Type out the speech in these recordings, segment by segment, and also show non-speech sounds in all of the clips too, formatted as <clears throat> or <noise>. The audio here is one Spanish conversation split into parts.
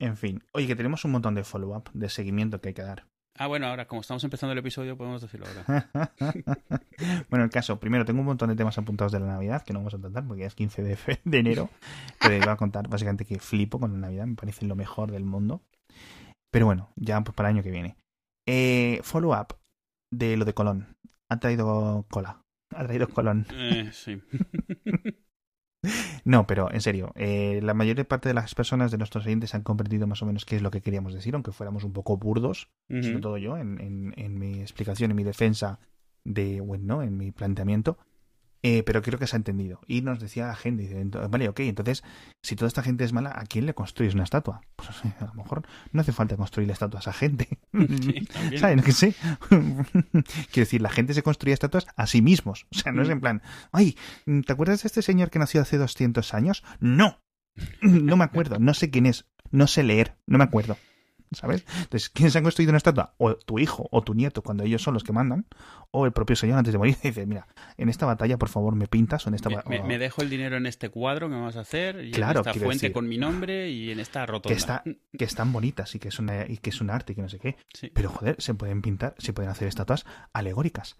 En fin. Oye, que tenemos un montón de follow-up, de seguimiento que hay que dar. Ah, bueno, ahora, como estamos empezando el episodio, podemos decirlo ahora. <laughs> bueno, el caso, primero tengo un montón de temas apuntados de la Navidad que no vamos a tratar porque ya es 15 de, fe- de enero. <laughs> Pero iba a contar básicamente que flipo con la Navidad, me parece lo mejor del mundo. Pero bueno, ya pues, para el año que viene. Eh, follow-up de lo de Colón. Ha traído cola. Ha traído Colón. Eh, sí. <laughs> No, pero en serio, eh, la mayor parte de las personas de nuestros oyentes han comprendido más o menos qué es lo que queríamos decir, aunque fuéramos un poco burdos, sobre todo yo, en, en- en mi explicación, en mi defensa de, bueno, ¿no? en mi planteamiento. Eh, pero creo que se ha entendido. Y nos decía la gente, dice, vale, ok, entonces, si toda esta gente es mala, ¿a quién le construyes una estatua? <laughs> Pues a lo mejor no hace falta construirle estatuas a gente. <laughs> Sí. ¿Qué sé? <laughs> Quiero decir, la gente se construía estatuas a sí mismos. O sea, no es en plan, ay, ¿te acuerdas de este señor que nació hace 200 años? No. No me acuerdo, no sé quién es, no sé leer, no me acuerdo. ¿Sabes? Entonces, ¿quién se ha construido una estatua? O tu hijo o tu nieto, cuando ellos son los que mandan, o el propio señor antes de morir, <laughs> dice, mira, en esta batalla, por favor, me pintas, o en esta Me, me- dejo el dinero en este cuadro que me vas a hacer, y Claro, en esta fuente decir- con mi nombre y en esta rotonda. que, está, que están bonitas y que, es una, y que es un arte y que no sé qué. Sí. Pero, joder, se pueden pintar, se pueden hacer estatuas alegóricas.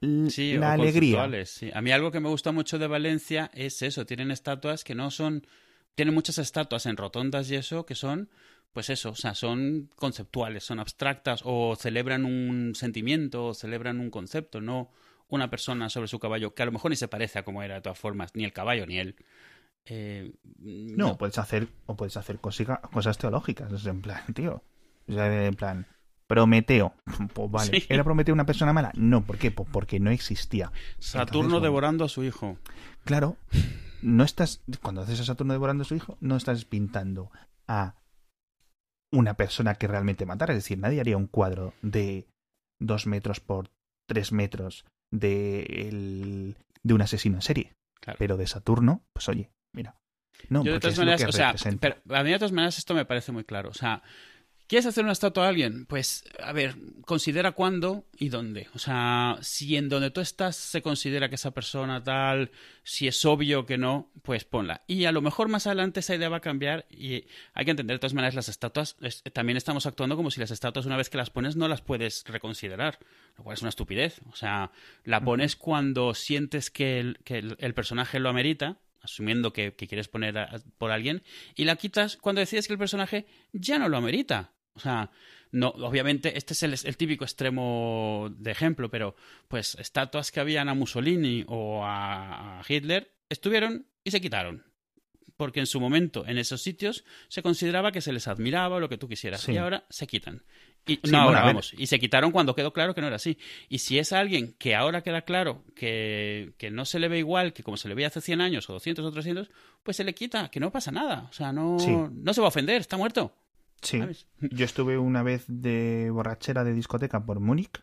L- Sí, la o alegría. sí. A mí algo que me gusta mucho de Valencia es eso, tienen estatuas que no son... Tienen muchas estatuas en rotondas y eso que son, pues eso, o sea, son conceptuales, son abstractas o celebran un sentimiento o celebran un concepto, no una persona sobre su caballo, que a lo mejor ni se parece a como era de todas formas, ni el caballo ni él. Eh, No, puedes hacer, o puedes hacer cosas teológicas. Es en plan, <laughs> tío. O sea, en plan, Prometeo. <laughs> Pues vale. Sí. ¿Era Prometeo una persona mala? No, ¿por qué? Pues porque no existía. Saturno Entonces, devorando a su hijo. Claro, no estás. Cuando haces a Saturno devorando a su hijo, no estás pintando a una persona que realmente matara. Es decir, nadie haría un cuadro de dos metros por tres metros de, el- de un asesino en serie. Claro. Pero de Saturno, pues oye, mira. No, Yo de todas maneras, o sea, pero a mí de todas maneras esto me parece muy claro. O sea, ¿quieres hacer una estatua a alguien? Pues, a ver, considera cuándo y dónde. O sea, si en donde tú estás se considera que esa persona tal, si es obvio que no, pues ponla. Y a lo mejor más adelante esa idea va a cambiar y hay que entender de todas maneras las estatuas. es- también estamos actuando como si las estatuas una vez que las pones no las puedes reconsiderar, lo cual es una estupidez. O sea, la pones cuando sientes que el, que el- el personaje lo amerita, asumiendo que, que quieres poner a- por alguien, y la quitas cuando decides que el personaje ya no lo amerita. O sea, no, obviamente, este es el, el típico extremo de ejemplo, pero pues estatuas que habían a Mussolini o a, a Hitler estuvieron y se quitaron. Porque en su momento, en esos sitios, se consideraba que se les admiraba o lo que tú quisieras. Sí. Y ahora se quitan. Y, Sí, no, ahora bueno, vamos. Y se quitaron cuando quedó claro que no era así. Y si es alguien que ahora queda claro que, que no se le ve igual que como se le veía hace 100 años o 200 o 300, pues se le quita, que no pasa nada. O sea, no, Sí. no se va a ofender, está muerto. Sí. ¿sabes? <laughs> Yo estuve una vez de borrachera de discoteca por Múnich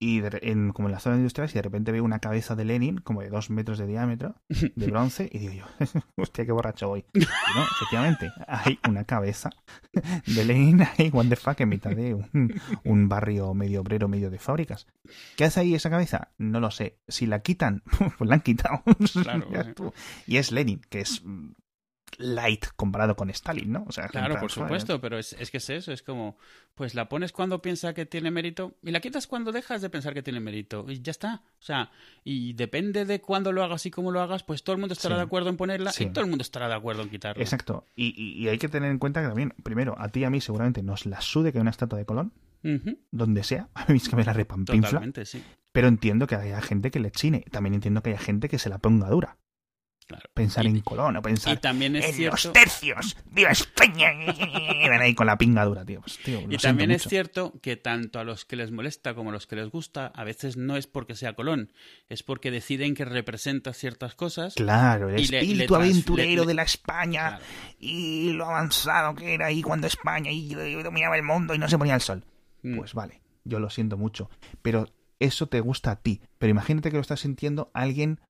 y de re- en, como en la zona industrial y de repente veo una cabeza de Lenin como de dos metros de diámetro <laughs> de bronce y digo yo <laughs> hostia qué borracho voy y no efectivamente hay una cabeza de Lenin ahí what the fuck en mitad de un, un barrio medio obrero medio de fábricas ¿qué hace ahí esa cabeza? no lo sé si la quitan pues la han quitado Claro, eh. y es Lenin que es mm, light comparado con Stalin ¿no? o sea, Claro, por supuesto, pero es, es que es eso, es como, pues la pones cuando piensa que tiene mérito y la quitas cuando dejas de pensar que tiene mérito y ya está. O sea, y depende de cuándo lo hagas y cómo lo hagas, pues todo el mundo estará Sí. de acuerdo en ponerla Sí. y todo el mundo estará de acuerdo en quitarla. Exacto. Y, y- y hay que tener en cuenta que también, primero, a ti y a mí seguramente nos la sude que hay una estatua de Colón, donde sea. <laughs> A mí es que me la repampinfla. Totalmente, sí. Pero entiendo que haya gente que le chine. También entiendo que haya gente que se la ponga dura. Claro. Pensar Y- en Colón o pensar Y también es en cierto. los tercios. ¡Viva España! <laughs> Y van ahí con la pinga dura, tío. Pues, tío, Y también es mucho. cierto que tanto a los que les molesta como a los que les gusta, a veces no es porque sea Colón, es porque deciden que representa ciertas cosas. Claro, el le- le espíritu trans- aventurero le- de la España Claro. y lo avanzado que era ahí cuando España y dominaba el mundo y no se ponía el sol. Mm. Pues vale, yo lo siento mucho. Pero eso te gusta a ti. Pero imagínate que lo está sintiendo alguien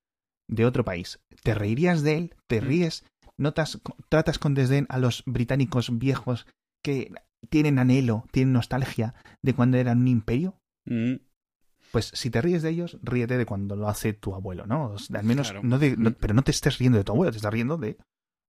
de otro país. ¿Te reirías de él? ¿Te Mm. ríes? ¿Notas, tratas con desdén a los británicos viejos que tienen anhelo, tienen nostalgia de cuando eran un imperio? Mm. Pues si te ríes de ellos, ríete de cuando lo hace tu abuelo, ¿no? O sea, al menos, Claro. no de, no- Mm. pero no te estés riendo de tu abuelo, te estás riendo de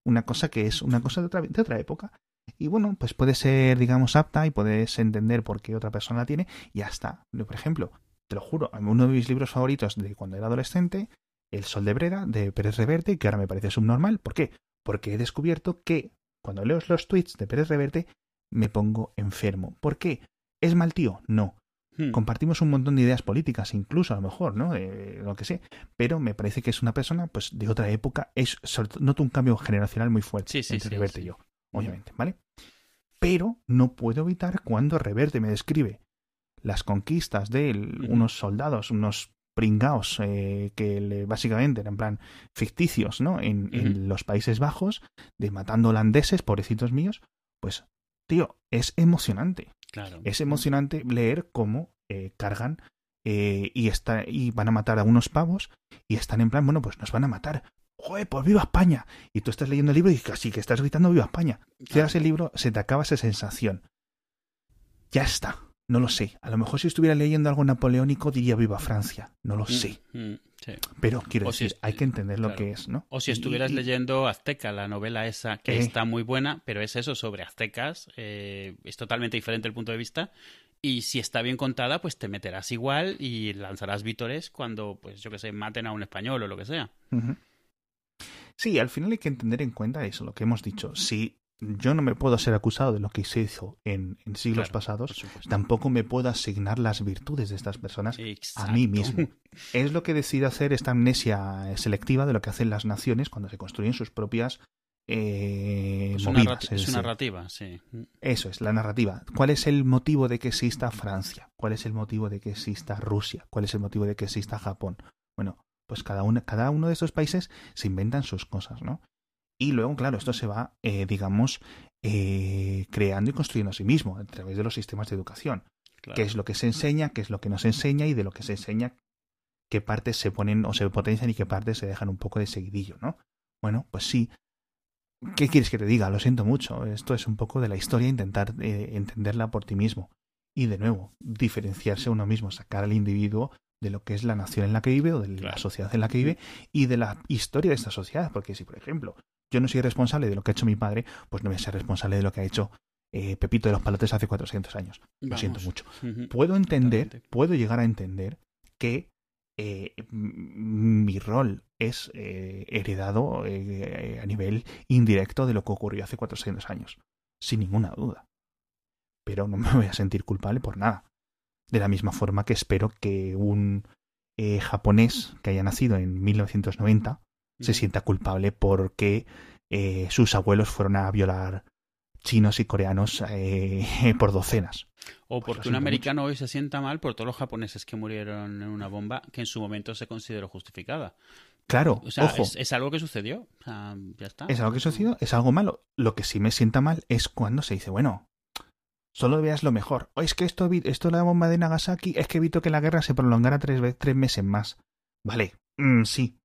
una cosa que es una cosa de otra, de otra época. y bueno, pues puede ser, digamos, apta y puedes entender por qué otra persona la tiene y ya está. Por ejemplo, te lo juro, uno de mis libros favoritos de cuando era adolescente, El Sol de Breda, de Pérez Reverte, que ahora me parece subnormal. ¿Por qué? Porque he descubierto que cuando leo los tweets de Pérez Reverte me pongo enfermo. ¿Por qué? ¿Es mal tío? No. Hmm. Compartimos un montón de ideas políticas, incluso a lo mejor, ¿no? Eh, lo que sé. Pero me parece que es una persona, pues, de otra época. Es, noto un cambio generacional muy fuerte Sí, sí, entre sí, Reverte y yo, obviamente, ¿vale? Pero no puedo evitar cuando Reverte me describe las conquistas de unos soldados, unos pringaos eh, que le- básicamente eran en plan ficticios, ¿no? En, en los Países Bajos, de matando holandeses, pobrecitos míos, pues, tío, es emocionante. Claro. Es emocionante leer cómo eh, cargan eh, y, está, y van a matar a unos pavos y están en plan, bueno, pues nos van a matar. ¡Joder, pues viva España! Y tú estás leyendo el libro y casi que estás gritando viva España. Cierras el libro, se te acaba esa sensación. Ya está. No lo sé. A lo mejor si estuviera leyendo algo napoleónico diría viva Francia. No lo Mm, sé. mm, sí. Pero quiero O decir, hay que entender lo que es, ¿no? O si estuvieras y- leyendo Azteca, la novela esa, que Eh. está muy buena, pero es eso, sobre aztecas, eh, es totalmente diferente el punto de vista. Y si está bien contada, pues te meterás igual y lanzarás vítores cuando, pues yo que sé, maten a un español o lo que sea. Sí, al final hay que entender en cuenta eso, lo que hemos dicho. Si yo no me puedo ser acusado de lo que se hizo en, en siglos Claro, pasados, tampoco me puedo asignar las virtudes de estas personas a mí mismo. Es lo que decide hacer esta amnesia selectiva de lo que hacen las naciones cuando se construyen sus propias eh, Pues movidas. narrati- es su decir, narrativa, sí. eso es, la narrativa. ¿Cuál es el motivo de que exista Francia? ¿Cuál es el motivo de que exista Rusia? ¿Cuál es el motivo de que exista Japón? Bueno, pues cada, una, cada uno de estos países se inventan sus cosas, ¿no? Y luego, claro, esto se va, eh, digamos, eh, creando y construyendo a sí mismo a través de los sistemas de educación. Claro. qué es lo que se enseña, qué es lo que no se enseña y de lo que se enseña, qué partes se ponen o se potencian y qué partes se dejan un poco de seguidillo, ¿no? Bueno, pues sí. ¿Qué quieres que te diga? Lo siento mucho. Esto es un poco de la historia, intentar eh, entenderla por ti mismo. Y de nuevo, diferenciarse uno mismo, sacar al individuo de lo que es la nación en la que vive o de la sociedad en la que vive y de la historia de esta sociedad. Porque si, por ejemplo, yo no soy responsable de lo que ha hecho mi padre, pues no voy a ser responsable de lo que ha hecho eh, Pepito de los Palotes hace 400 años. Lo siento mucho puedo entender, Totalmente. puedo llegar a entender que eh, mi rol es eh, heredado a nivel indirecto de lo que ocurrió hace 400 años, sin ninguna duda. Pero no me <laughs> voy a sentir culpable por nada. De la misma forma que espero que un japonés que haya nacido en 1990 se sienta culpable porque eh, sus abuelos fueron a violar chinos y coreanos eh, <laughs> por docenas. O Pues porque un americano hoy se sienta mal por todos los japoneses que murieron en una bomba que en su momento se consideró justificada. Claro, O sea, ojo, es, es algo que sucedió. O sea, ya está. ¿Es algo que sucedió? ¿Es algo malo? Lo que sí me sienta mal es cuando se dice, bueno, solo veas lo mejor. O es que esto, esto la bomba de Nagasaki es que evitó que la guerra se prolongara tres, tres meses más. Vale, mm, sí.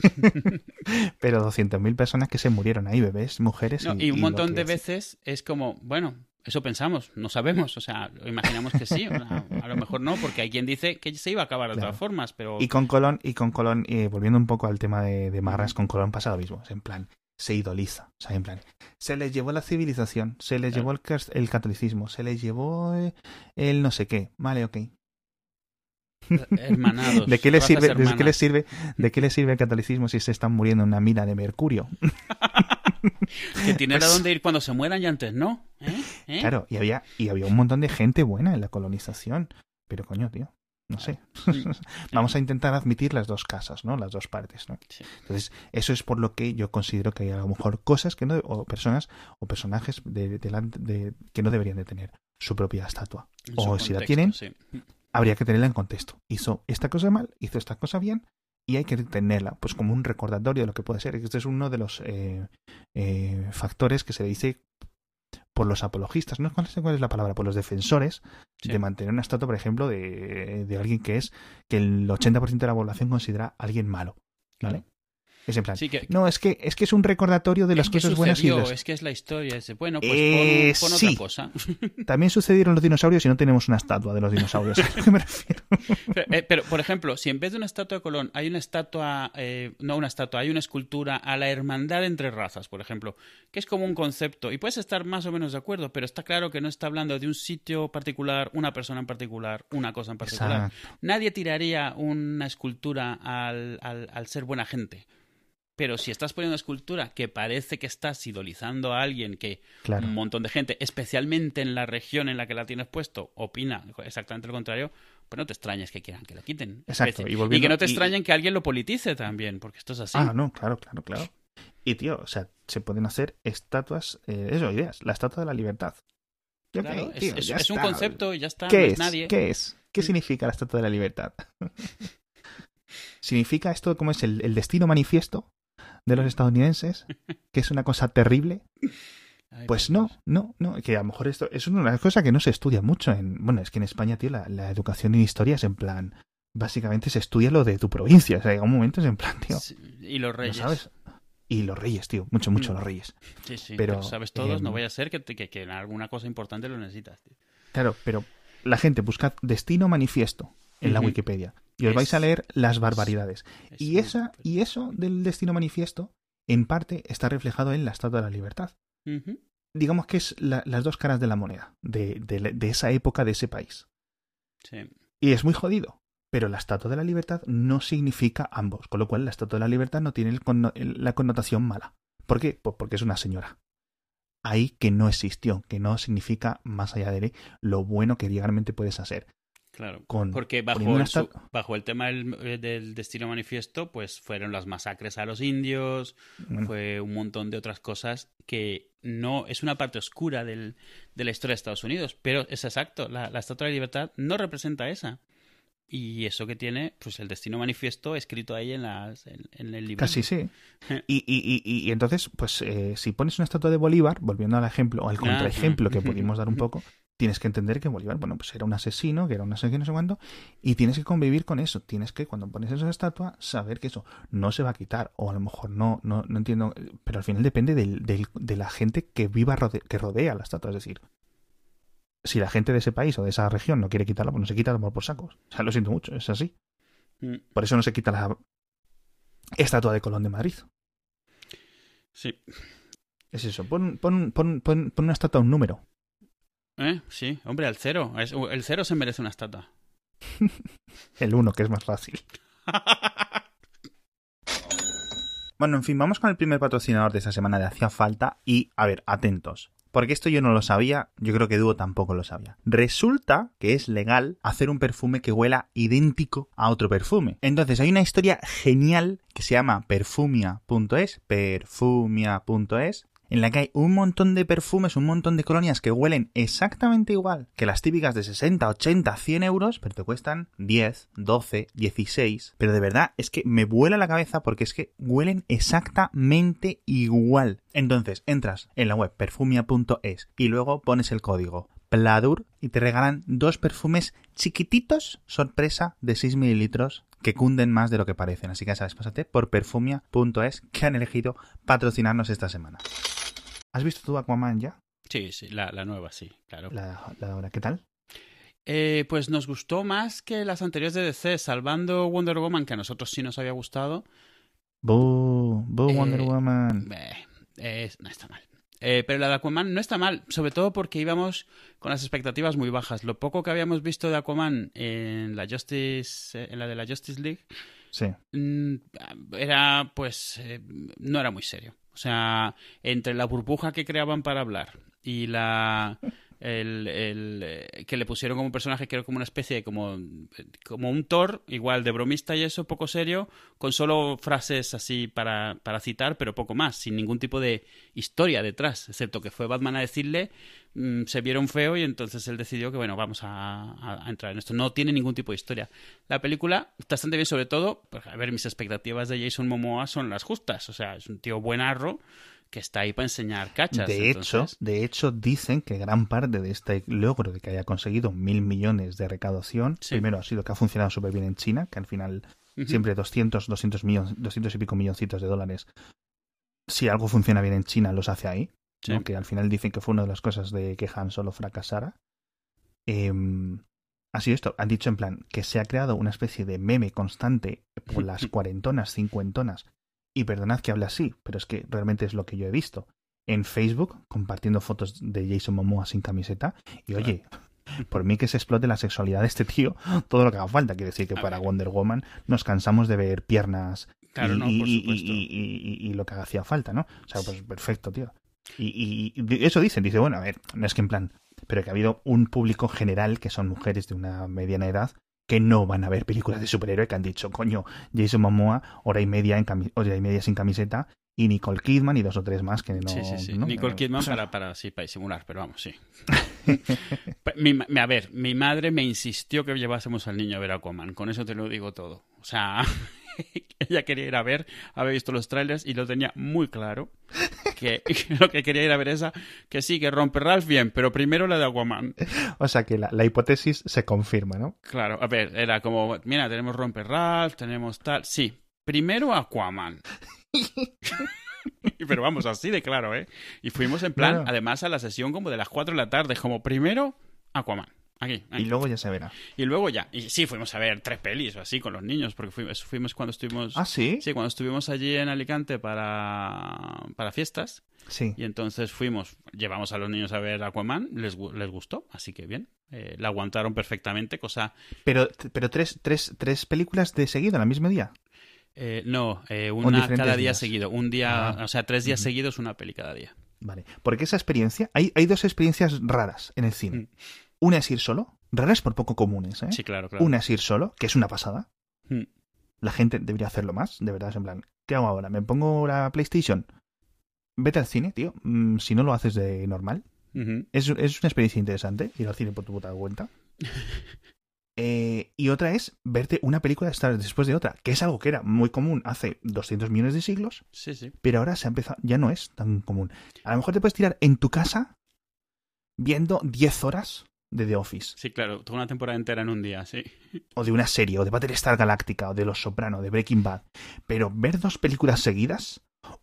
<laughs> Pero 200.000 personas que se murieron ahí, bebés, mujeres. No, y, y un y montón de es- veces es como, bueno, eso pensamos, no sabemos, o sea, imaginamos que sí, a lo mejor no, porque hay quien dice que se iba a acabar de Claro. todas formas, pero Y con Colón, y con Colón, eh, volviendo un poco al tema de, de Marras, con Colón pasa lo mismo. Es en plan, se idoliza. O sea, en plan, se les llevó la civilización, se les Claro. llevó el, el catolicismo, se les llevó eh, el no sé qué. Vale, ok. Hermanados. ¿De qué les razas sirve, de qué sirve, de qué les sirve el catolicismo si se están muriendo en una mina de mercurio? <laughs> Que tienen Pues- a dónde ir cuando se mueran y antes no. ¿Eh? ¿Eh? Claro, y había, y había un montón de gente buena en la colonización. Pero coño, tío, no sé. <laughs> Vamos a intentar admitir las dos casas, ¿no? Las dos partes, ¿no? Sí. Entonces, eso es por lo que yo considero que hay a lo mejor cosas que no, o personas o personajes de, que no deberían de tener su propia estatua. En O su si la tienen, sí. Habría que tenerla en contexto. Hizo esta cosa mal, hizo esta cosa bien, y hay que tenerla, pues como un recordatorio de lo que puede ser. Este es uno de los eh, eh, factores que se dice por los apologistas, no sé cuál es la palabra, por los defensores Sí. de mantener una estatua, por ejemplo, de, de alguien que es que el 80% de la población considera a alguien malo. ¿Vale? Es en plan, Sí, que- no, es que, es que es un recordatorio de las cosas buenas y las... es que es la historia. Es, bueno, pues Eh, pon, pon sí. otra cosa. <laughs> También sucedieron los dinosaurios y no tenemos una estatua de los dinosaurios. <laughs> ¿A me refiero? pero, eh, pero, por ejemplo, si en vez de una estatua de Colón hay una estatua, eh, no una estatua, hay una escultura a la hermandad entre razas, por ejemplo, que es como un concepto, y puedes estar más o menos de acuerdo, pero está claro que no está hablando de un sitio particular, una persona en particular, una cosa en particular. Exacto. Nadie tiraría una escultura al, al, al ser buena gente. Pero si estás poniendo una escultura que parece que estás idolizando a alguien que Claro. un montón de gente, especialmente en la región en la que la tienes puesto, opina exactamente lo contrario, pues no te extrañes que quieran que la quiten. Exacto, y que no te y- extrañen que alguien lo politice también, porque esto es así. Ah, no, claro, claro, claro. Y tío, o sea, se pueden hacer estatuas, eh, eso, ideas, la estatua de la libertad. Claro, es- tío, es, ya es un está. concepto y ya está, ¿Qué no es? es nadie. ¿Qué es? ¿Qué Sí. significa la estatua de la libertad? <laughs> ¿Significa esto como es el, el destino manifiesto de los estadounidenses? ¿Que es una cosa terrible? <laughs> Pues no, no, no, que a lo mejor esto es una cosas que no se estudia mucho en, bueno, es que en España, tío, la, la educación en historia es en plan, básicamente se estudia lo de tu provincia, o sea, llega un momento es en plan, tío, Sí, Y los ¿no reyes. sabes? Y los reyes, tío, mucho, mucho Mm. los reyes. Sí, sí, Pero, pero, sabes todos, no em, vaya a ser que, te- que, que en alguna cosa importante lo necesitas. tío. Claro, pero la gente busca destino manifiesto en la. Wikipedia y os vais a leer las barbaridades. Es Y esa y eso del destino manifiesto en parte está reflejado en la Estatua de la Libertad. Digamos que es la- las dos caras de la moneda de, de esa época, de ese país. Sí. Y es muy jodido. Pero la Estatua de la Libertad no significa ambos, con lo cual la Estatua de la Libertad no tiene el conno- el- la connotación mala. ¿Por qué? Pues porque es una señora. Ahí que no existió, que no significa más allá de lo bueno que realmente puedes hacer. Claro, Con, porque bajo el, su- bajo el tema del, eh, del destino manifiesto, pues fueron las masacres a los indios, bueno, fue un montón de otras cosas que no es una parte oscura del, de la historia de Estados Unidos, pero es exacto, la, la Estatua de la Libertad no representa esa. Y eso que tiene, pues el destino manifiesto escrito ahí en, las, en, en el libro. Casi sí. <laughs> Y, y, y, y- y entonces, pues eh, si pones una estatua de Bolívar, volviendo al ejemplo, o al contraejemplo que pudimos dar un <laughs> poco, tienes que entender que Bolívar, bueno, pues era un asesino, que era un no sé qué, no sé cuánto, y tienes que convivir con eso. Tienes que, cuando pones esa estatua, saber que eso no se va a quitar, o a lo mejor no, no, no entiendo, pero al final depende del, del- de la gente que viva, rode- que rodea la estatua, es decir. Si la gente de ese país o de esa región no quiere quitarla, pues no se quita por, por sacos. O sea, lo siento mucho, es así. Mm, Por eso no se quita la estatua de Colón de Madrid. Sí. Es eso, pon, pon, pon, pon, pon una estatua a un número. ¿Eh? Sí, hombre, al cero. Es- el cero se merece una estatua. <laughs> El uno, que es más fácil. <laughs> Bueno, en fin, vamos con el primer patrocinador de esta semana de Hacía Falta y, a ver, atentos. Porque esto yo no lo sabía, yo creo que Dúo tampoco lo sabía. Resulta que es legal hacer un perfume que huela idéntico a otro perfume. Entonces hay una historia genial que se llama perfumia.es, perfumia.es, en la que hay un montón de perfumes, un montón de colonias que huelen exactamente igual que las típicas de 60, 80, 100 euros, pero te cuestan 10, 12, 16. Pero de verdad es que me vuela la cabeza porque es que huelen exactamente igual. Entonces entras en la web perfumia.es y luego pones el código PLADUR y te regalan dos perfumes chiquititos, sorpresa, de 6 mililitros que cunden más de lo que parecen. Así que ya sabes, pásate por perfumia.es que han elegido patrocinarnos esta semana. ¿Has visto tu Aquaman ya? Sí, sí, la, la nueva, sí, claro. La, la de ahora, ¿qué tal? Eh, pues nos gustó más que las anteriores de DC, salvando Wonder Woman, que a nosotros sí nos había gustado. Boo, boo Eh, Wonder Woman. Eh, no está mal. Pero la de Aquaman no está mal, sobre todo porque íbamos con las expectativas muy bajas. Lo poco que habíamos visto de Aquaman en la Justice, en la de la Justice League, Sí. mm, era pues no era muy serio. O sea, entre la burbuja que creaban para hablar y la el, eh, que le pusieron como personaje que era como una especie de como, como un Thor, igual de bromista y eso, poco serio, con solo frases así para, para citar, pero poco más, sin ningún tipo de historia detrás, excepto que fue Batman a decirle, mm, se vieron feo y entonces él decidió que, bueno, vamos a, entrar en esto. No tiene ningún tipo de historia. La película está bastante bien, sobre todo, porque, a ver, mis expectativas de Jason Momoa son las justas, o sea, es un tío buenarro que está ahí para enseñar cachas. De hecho, entonces- de hecho, dicen que gran parte de este logro de que haya conseguido mil millones de recaudación, Sí. primero ha sido que ha funcionado súper bien en China, que al final siempre 200, 200, millones, 200 y pico milloncitos de dólares. Si algo funciona bien en China, los hace ahí. Sí. ¿no? Que al final dicen que fue una de las cosas de que Han Solo fracasara. Em, ha sido esto. Han dicho en plan que se ha creado una especie de meme constante por <laughs> las cuarentonas, cincuentonas. Y perdonad que hable así, pero es que realmente es lo que yo he visto. En Facebook, compartiendo fotos de Jason Momoa sin camiseta. Y oye, por mí que se explote la sexualidad de este tío, todo lo que haga falta. Quiere decir que para. Wonder Woman nos cansamos de ver piernas Claro, y, no, por y- y- supuesto. y- y- y- y lo que hacía falta, ¿no? O sea, pues perfecto, tío. Y, y- y eso dicen, dice, bueno, a ver, no es que en plan, pero que ha habido un público general que son mujeres de una mediana edad que no van a ver películas de superhéroe que han dicho, coño, Jason Momoa, hora y media en cami- hora y media sin camiseta y Nicole Kidman y dos o tres más que no. sí, sí, sí. ¿no? Nicole <laughs> Kidman o sea, para, para, sí, para disimular, pero vamos, sí. Pa- mi a ver, mi madre me insistió que llevásemos al niño a ver Aquaman. Con eso te lo digo todo. O sea, <laughs> ella quería ir a ver, había visto los trailers y lo tenía muy claro. <laughs> Que lo que quería ir a ver esa, que sí, que rompe Ralph bien, pero primero la de Aquaman. O sea que la, la hipótesis se confirma, ¿no? Claro, a ver, era como, mira, tenemos rompe Ralph, tenemos tal. Sí, primero Aquaman. <laughs> Pero vamos, así de claro, ¿eh? Y fuimos en plan, Claro. además, a la sesión como de las 4 de la tarde, como primero Aquaman. Aquí, aquí. Y luego ya se verá. Y luego ya. Y sí, fuimos a ver tres pelis o así con los niños, porque fuimos, fuimos cuando estuvimos. Ah, sí. Sí, cuando estuvimos allí en Alicante para, para fiestas. Sí. Y entonces fuimos, llevamos a los niños a ver Aquaman, les, les gustó, así que bien. Eh, la aguantaron perfectamente, cosa. Pero, pero tres, tres, tres películas de seguido, en el mismo día. eh, no, eh, una cada día días. seguido. Un día, Ah. o sea, tres días seguidos, una peli cada día. Vale. Porque esa experiencia, hay, hay dos experiencias raras en el cine. Mm. Una es ir solo, raras por poco comunes, ¿eh? Sí, claro, claro. Una es ir solo, que es una pasada. Mm. La gente debería hacerlo más, de verdad, es en plan, ¿qué hago ahora? ¿Me pongo la PlayStation? Vete al cine, tío. Mm, si no lo haces de normal. Es, es una experiencia interesante, ir al cine por tu puta cuenta. <laughs> Eh, y otra es verte una película después de otra, que es algo que era muy común hace 200 millones de siglos, Sí, sí. pero ahora se ha empezado, ya no es tan común. A lo mejor te puedes tirar en tu casa viendo 10 horas de The Office, Sí, claro, toda una temporada entera en un día, sí. o de una serie, o de Battlestar Galáctica, o de Los Soprano, de Breaking Bad, pero ver dos películas seguidas,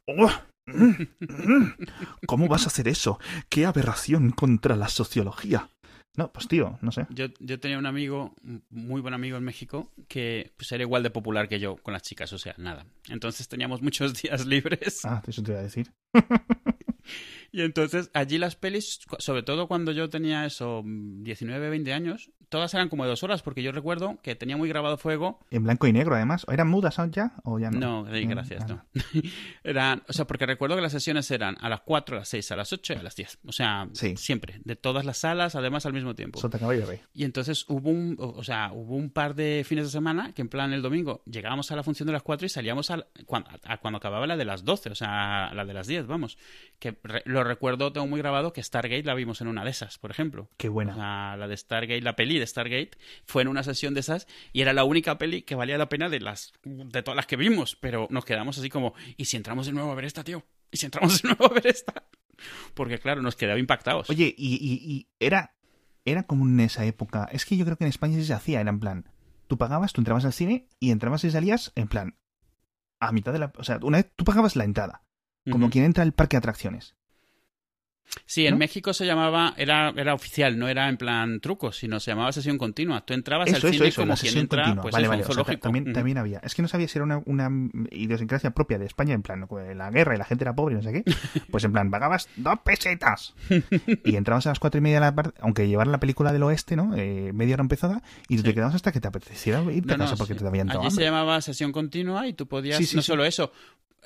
¡oh! Mm, mm. ¿cómo vas a hacer eso? ¡Qué aberración contra la sociología! No, pues tío, no sé. Yo, yo tenía un amigo, muy buen amigo en México, que pues, era igual de popular que yo con las chicas, o sea, nada. Entonces teníamos muchos <laughs> días libres. Ah, eso te iba a decir. <laughs> Y entonces allí las pelis, sobre todo cuando yo tenía eso, 19, 20 años, todas eran como de dos horas, porque yo recuerdo que tenía muy grabado fuego. En blanco y negro, además. ¿Eran mudas ya o ya no? No, sí, gracias, no. <laughs> eran, o sea, porque recuerdo que las sesiones eran a las 4, a las 6, a las 8 y a las 10. O sea, Sí. siempre, de todas las salas, además al mismo tiempo. Sota caballo rey. Y entonces hubo un, o o sea, hubo un par de fines de semana que en plan el domingo llegábamos a la función de las 4 y salíamos a, cuando, a cuando acababa la de las 12, o sea, la de las 10, vamos. Que re- lo recuerdo, tengo muy grabado que Stargate la vimos en una de esas, por ejemplo. Qué buena. la de Stargate, la peli de Stargate, fue en una sesión de esas y era la única peli que valía la pena de las de todas las que vimos, pero nos quedamos así como, ¿y si entramos de nuevo a ver esta, tío? ¿Y si entramos de nuevo a ver esta? Porque claro, nos quedaba impactados. Oye, y, y- y era, era como en esa época. Es que yo creo que en España sí se hacía. Era en plan, tú pagabas, tú entrabas al cine y entrabas y salías en plan, a mitad de la... O sea, una vez tú pagabas la entrada, como quien entra al parque de atracciones. Sí, en ¿no? México se llamaba, era, era oficial, no era en plan truco, sino se llamaba sesión continua. Tú entrabas Eso, al cine eso, como quien entra, continua. pues vale, vale. o sea, también, había. Es que no sabía si era una, una idiosincrasia propia de España, en plan, con la guerra y la gente era pobre y no sé qué. <laughs> Pues en plan, pagabas dos pesetas. Y entrabas a las cuatro y media de la tarde, aunque llevara la película del oeste, ¿no? Eh, media hora empezada, y tú te quedabas hasta que te apeteciera irte a No, no, casa porque sí. te habían Allí se llamaba sesión continua y tú podías, Sí, no sí. solo eso,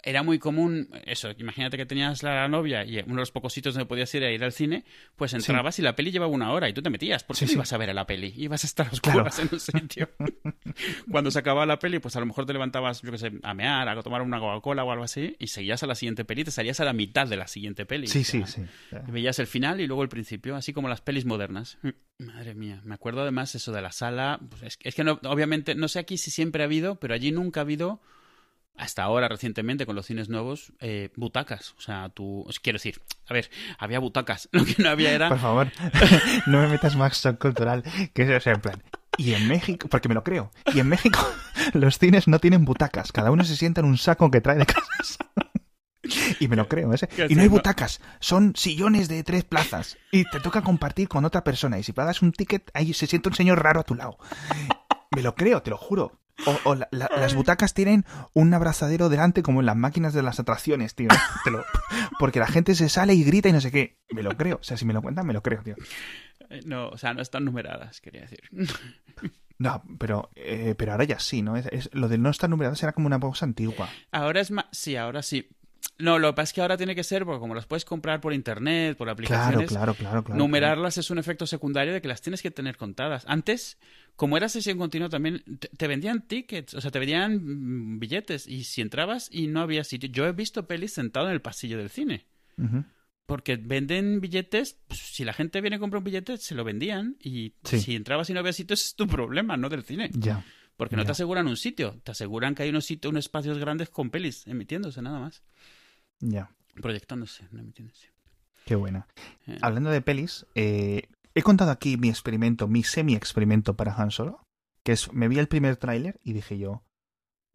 era muy común, eso, imagínate que tenías la novia y uno de los pocos sitios donde podías ir a ir al cine, pues entrabas y la peli llevaba una hora y tú te metías. ¿Por qué Sí, no sí. ibas a ver a la peli? Ibas a estar Claro. oscuras en un sitio. <laughs> Cuando se acababa la peli, pues a lo mejor te levantabas, yo qué sé, a mear, a tomar una Coca-Cola o algo así y seguías a la siguiente peli, te salías a la mitad de la siguiente peli. Sí, sí, sí. y Veías el final y luego el principio, así como las pelis modernas. Madre mía, me acuerdo además eso de la sala. pues es, que- es que no, obviamente, no sé aquí si siempre ha habido, pero allí nunca ha habido, hasta ahora recientemente con los cines nuevos, eh, butacas. O sea, tú, quiero decir, a ver, había butacas. <laughs> Lo que no había era. Por favor, <laughs> no me metas más shock cultural. Que es o sea, en plan, Y en México, porque me lo creo, y en México <laughs> los cines no tienen butacas, cada uno se sienta en un saco que trae de casa. Y me lo creo, ¿eh? Y no hay butacas, son sillones de tres plazas. Y te toca compartir con otra persona. Y si pagas un ticket, ahí se siente un señor raro a tu lado. Me lo creo, te lo juro. O, las butacas tienen un abrazadero delante como en las máquinas de las atracciones, tío. porque la gente se sale y grita y no sé qué. Me lo creo. O sea, si me lo cuentan, me lo creo, tío. Eh, no, o sea, no están numeradas, quería decir. <laughs> No, pero, eh, pero ahora ya sí, ¿no? Es, lo de no estar numeradas era como una cosa antigua. Ahora es más... Sí, ahora sí. No, lo que pasa es que ahora tiene que ser, porque como las puedes comprar por internet, por aplicaciones, claro, claro, claro, numerarlas es un efecto secundario de que las tienes que tener contadas. Antes, como era sesión continua, también te, vendían tickets, o sea, te vendían mm, billetes, y si entrabas y no había sitio. Yo he visto pelis sentado en el pasillo del cine. Porque venden billetes, pues, si la gente viene a comprar un billete, se lo vendían, y si entrabas y no había sitio, es tu problema, no del cine. Ya. Porque no te aseguran un sitio, te aseguran que hay unos sitios, unos espacios grandes con pelis emitiéndose nada más. Ya. Proyectándose, no emitiéndose. Qué buena. Eh. Hablando de pelis, eh, he contado aquí mi experimento, mi semi-experimento para Han Solo, que es, me vi el primer tráiler y dije yo,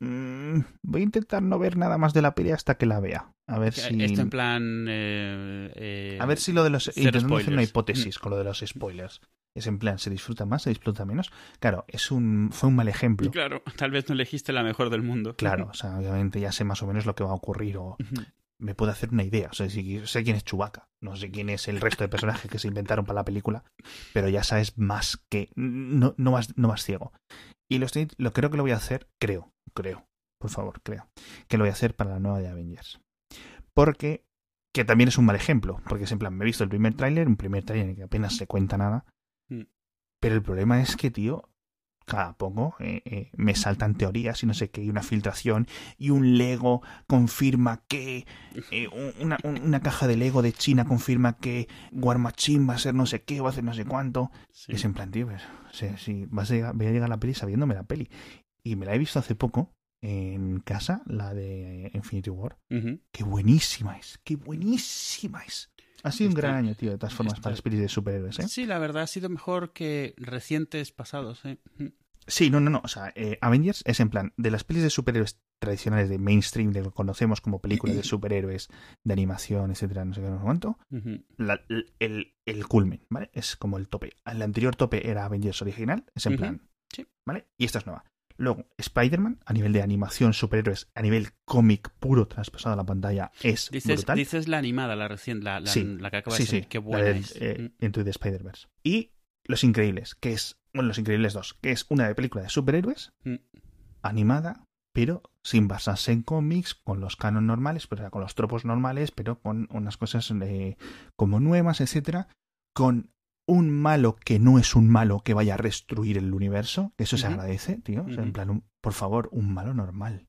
mm, voy a intentar no ver nada más de la peli hasta que la vea. A ver si... Esto en plan... Eh, a ver si lo de los... Intentando hacer una hipótesis mm. con lo de los spoilers es en plan, se disfruta más, se disfruta menos. Claro, es un, fue un mal ejemplo. Claro, <laughs> tal vez no elegiste la mejor del mundo. Claro, o sea, obviamente ya sé más o menos lo que va a ocurrir o me puedo hacer una idea. O sea, si, sé quién es Chewbacca, no sé quién es el resto de personajes que se inventaron para la película, pero ya sabes más que... no, no, más, no más ciego. Y lo, estoy, lo creo que lo voy a hacer, creo, creo, por favor, creo, que lo voy a hacer para la nueva de Avengers. Porque que también es un mal ejemplo, porque es en plan, me he visto el primer tráiler, un primer tráiler en el que apenas se cuenta nada, Mm. Pero el problema es que, tío, cada poco eh, eh, me saltan teorías y no sé qué, y una filtración, y un Lego confirma que. Eh, una, una, caja de Lego de China confirma que War Machine va a ser no sé qué, va a hacer no sé cuánto. Es en plan, tío, pues, si, vas a llegar, voy a llegar a la peli sabiéndome la peli. Y me la he visto hace poco en casa, la de Infinity War. Qué buenísima es, qué buenísima es. Ha sido un gran año, tío, de todas formas, para espíritus de superhéroes, ¿eh? Sí, la verdad ha sido mejor que recientes pasados, ¿eh? Sí, no, no, no. O sea, eh, Avengers es en plan, de las pelis de superhéroes tradicionales de mainstream, de lo que conocemos como películas de <clears throat> superhéroes, de animación, etcétera, no sé qué, no sé cuánto, el, el culmen, ¿vale? Es como el tope. El anterior tope era Avengers original, es en plan, sí. ¿vale? Y esta es nueva. Luego, Spider-Man, a nivel de animación, superhéroes, a nivel cómic puro traspasado a la pantalla, es dices, brutal. Dices la animada, la recién, la, la, que acaba de salir. Qué buena es. Eh, Into the Spider-Verse. Y Los Increíbles, que es, bueno, Los Increíbles 2, que es una película de superhéroes, mm. animada, pero sin basarse en cómics, con los canon normales, pero con los tropos normales, pero con unas cosas eh, como nuevas, etcétera, con un malo que no es un malo que vaya a destruir el universo, eso se agradece, tío. en plan, por favor, un malo normal.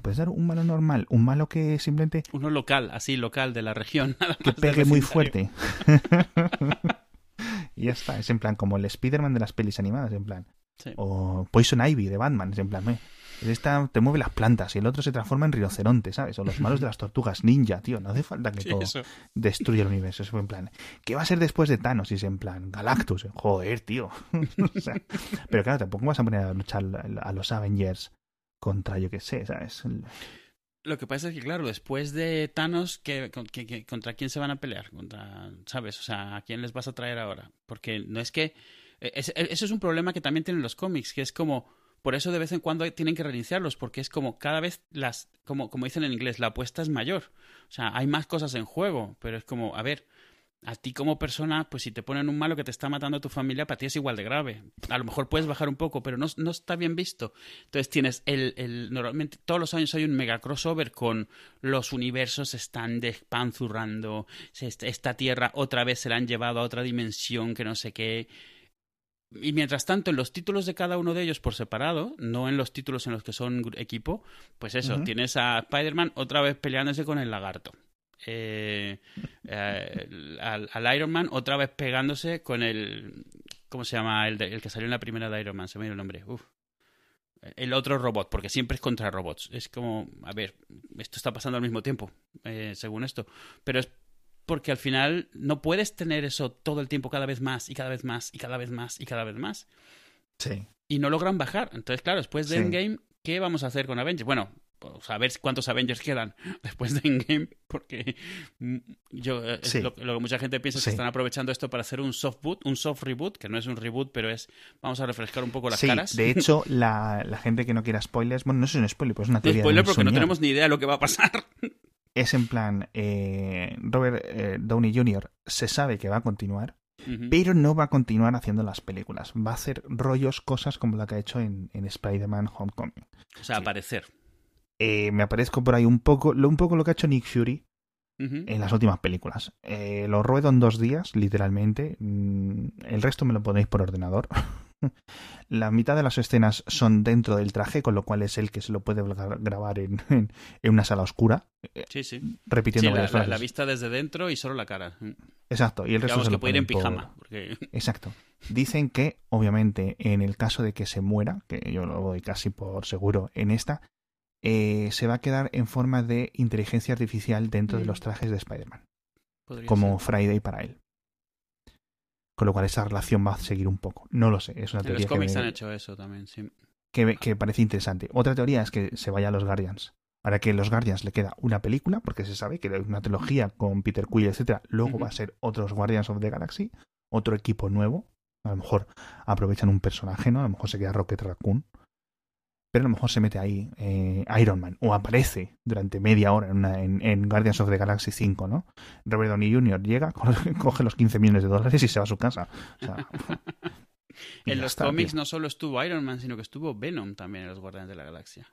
¿Puedes dar un malo normal? Un malo que simplemente... Uno local, así, local, de la región. <laughs> que pegue muy fuerte. <laughs> y ya está, es en plan como el Spider-Man de las pelis animadas, en plan. O Poison Ivy de Batman, es en plan, me esta te mueve las plantas y el otro se transforma en rinoceronte, ¿sabes? O los malos de las tortugas ninja, tío. No hace falta que todo destruya el universo. Es en plan, ¿qué va a ser después de Thanos? Y es en plan, Galactus. Joder, tío. <laughs> pero claro, tampoco vas a poner a luchar a los Avengers contra, yo qué sé, ¿sabes? Lo que pasa es que, claro, después de Thanos, ¿qué, contra quién se van a pelear? Contra, ¿Sabes? O sea, ¿a quién les vas a traer ahora? Porque no es que... E, eso es un problema que también tienen los cómics, que es como por eso de vez en cuando tienen que reiniciarlos, porque es como cada vez las, como, como dicen en inglés, la apuesta es mayor. O sea, hay más cosas en juego, pero es como, a ver, a ti como persona, pues si te ponen un malo que te está matando a tu familia, para ti es igual de grave. A lo mejor puedes bajar un poco, pero no, no está bien visto. Entonces tienes el, el, normalmente todos los años hay un mega crossover con los universos están despanzurrando, esta tierra otra vez se la han llevado a otra dimensión que no sé qué. Y mientras tanto, en los títulos de cada uno de ellos por separado, no en los títulos en los que son equipo, pues eso, tienes a Spider-Man otra vez peleándose con el lagarto. Eh, eh, al, Iron Man otra vez pegándose con el... ¿Cómo se llama? El, el que salió en la primera de Iron Man, se me dio el nombre. Uf. El otro robot, porque siempre es contra robots. Es como, a ver, esto está pasando al mismo tiempo, eh, según esto. Pero es porque al final no puedes tener eso todo el tiempo cada vez más y cada vez más y cada vez más y cada vez más. Sí. y no logran bajar. Entonces, claro, después de Sí. Endgame, ¿qué vamos a hacer con Avengers? Bueno, pues a ver cuántos Avengers quedan <laughs> después de Endgame, porque mm, yo eh, Sí. lo, lo que mucha gente piensa es que están aprovechando esto para hacer un soft boot, un soft reboot, que no es un reboot, pero es vamos a refrescar un poco las sí, caras. de <laughs> hecho, la, la gente que no quiera spoilers, bueno, no es un spoiler, pues es una No teoría. de spoiler un porque no tenemos ni idea de lo que va a pasar. Es en plan, eh, Robert eh, Downey Jr. se sabe que va a continuar, pero no va a continuar haciendo las películas. Va a hacer rollos, cosas como la que ha hecho en, en Spider-Man Homecoming. O sea, sí. aparecer. Eh, me aparezco por ahí un poco, lo, un poco lo que ha hecho Nick Fury en las últimas películas. Eh, lo ruedo en dos días, literalmente. Mm, El resto me lo ponéis por ordenador. <laughs> <laughs> La mitad de las escenas son dentro del traje, con lo cual es el que se lo puede gra- grabar en, <laughs> en- en una sala oscura, Sí, sí. repitiendo Sí, la, varias la- frases. la vista desde dentro y solo la cara. Mm. Exacto, y el resto Digamos se que lo puede ir en pijama. Porque... <laughs> Exacto. Dicen que, obviamente, en el caso de que se muera, que yo lo doy casi por seguro en esta, eh, se va a quedar en forma de inteligencia artificial dentro de Mm. los trajes de Spider-Man, como ser. Friday para él. Con lo cual esa relación va a seguir un poco. No lo sé, es una En teoría los cómics que, han hecho eso también, sí. que, que parece interesante. Otra teoría es que se vaya a los Guardians. Ahora que a los Guardians le queda una película, porque se sabe que una trilogía con Peter Quill, etcétera, luego va a ser otros Guardians of the Galaxy, otro equipo nuevo. A lo mejor aprovechan un personaje, ¿no? A lo mejor se queda Rocket Raccoon. Pero a lo mejor se mete ahí eh, Iron Man o aparece durante media hora en, una- en- en Guardians of the Galaxy 5, ¿no? Robert Downey Jr. llega, <laughs> coge los 15 millones de dólares y se va a su casa. O sea, y <laughs> En los está, cómics tío. no solo estuvo Iron Man, sino que estuvo Venom también en los Guardianes de la Galaxia.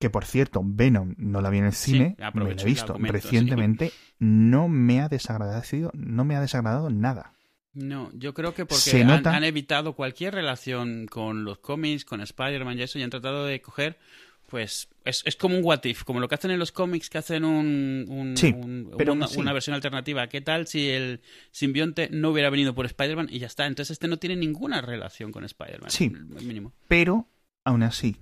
Que por cierto, Venom no la vi en el Sí, cine, me la he visto recientemente, no me ha desagradado, no me ha desagradado nada. No, yo creo que porque han, evitado cualquier relación con los cómics, con Spider-Man y eso, y han tratado de coger, pues, es, es como un what if, como lo que hacen en los cómics, que hacen un, un- Sí, un- pero una, sí. una versión alternativa. ¿Qué tal si el simbionte no hubiera venido por Spider-Man y ya está? Entonces este no tiene ninguna relación con Spider-Man. Sí. mínimo. Pero, aún así,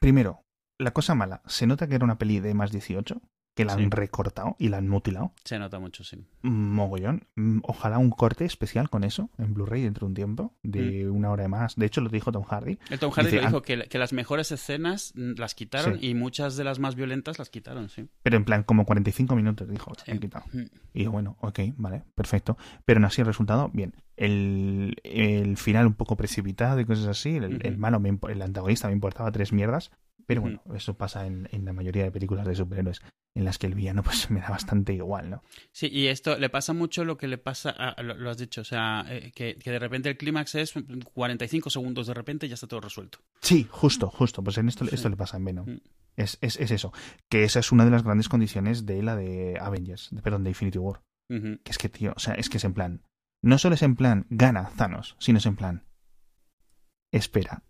primero, la cosa mala, se nota que era una peli de más 18, que la Sí. han recortado y la han mutilado. Se nota mucho, sí. Mogollón. Mm, Ojalá un corte especial con eso en Blu-ray dentro de un tiempo, de Mm. una hora de más. De hecho, lo dijo Tom Hardy. El Tom Hardy Dice, lo dijo que, que las mejores escenas las quitaron Sí. y muchas de las más violentas las quitaron, sí. Pero en plan, como 45 minutos, dijo, Sí. han quitado. Mm. Y bueno, ok, vale, perfecto. Pero aún así el resultado, bien. El, el final un poco precipitado y cosas así. El, el malo, me el antagonista me importaba tres mierdas. Pero Ujú. bueno, eso pasa en, en la mayoría de películas de superhéroes, en las que el villano pues <laughs> me da bastante igual, ¿no? Sí, y esto le pasa mucho lo que le pasa, a, lo, lo has dicho, o sea, eh, que, que de repente el clímax es 45 segundos de repente y ya está todo resuelto. Sí, justo, justo. Pues en esto, Sí. esto le pasa en Venom. Mm. Es, es, es eso. Que esa es una de las grandes condiciones de la de Avengers, de, perdón, de Infinity War. Que es que, tío, o sea, es que es en plan. No solo es en plan, gana Thanos, sino es en plan. Espera.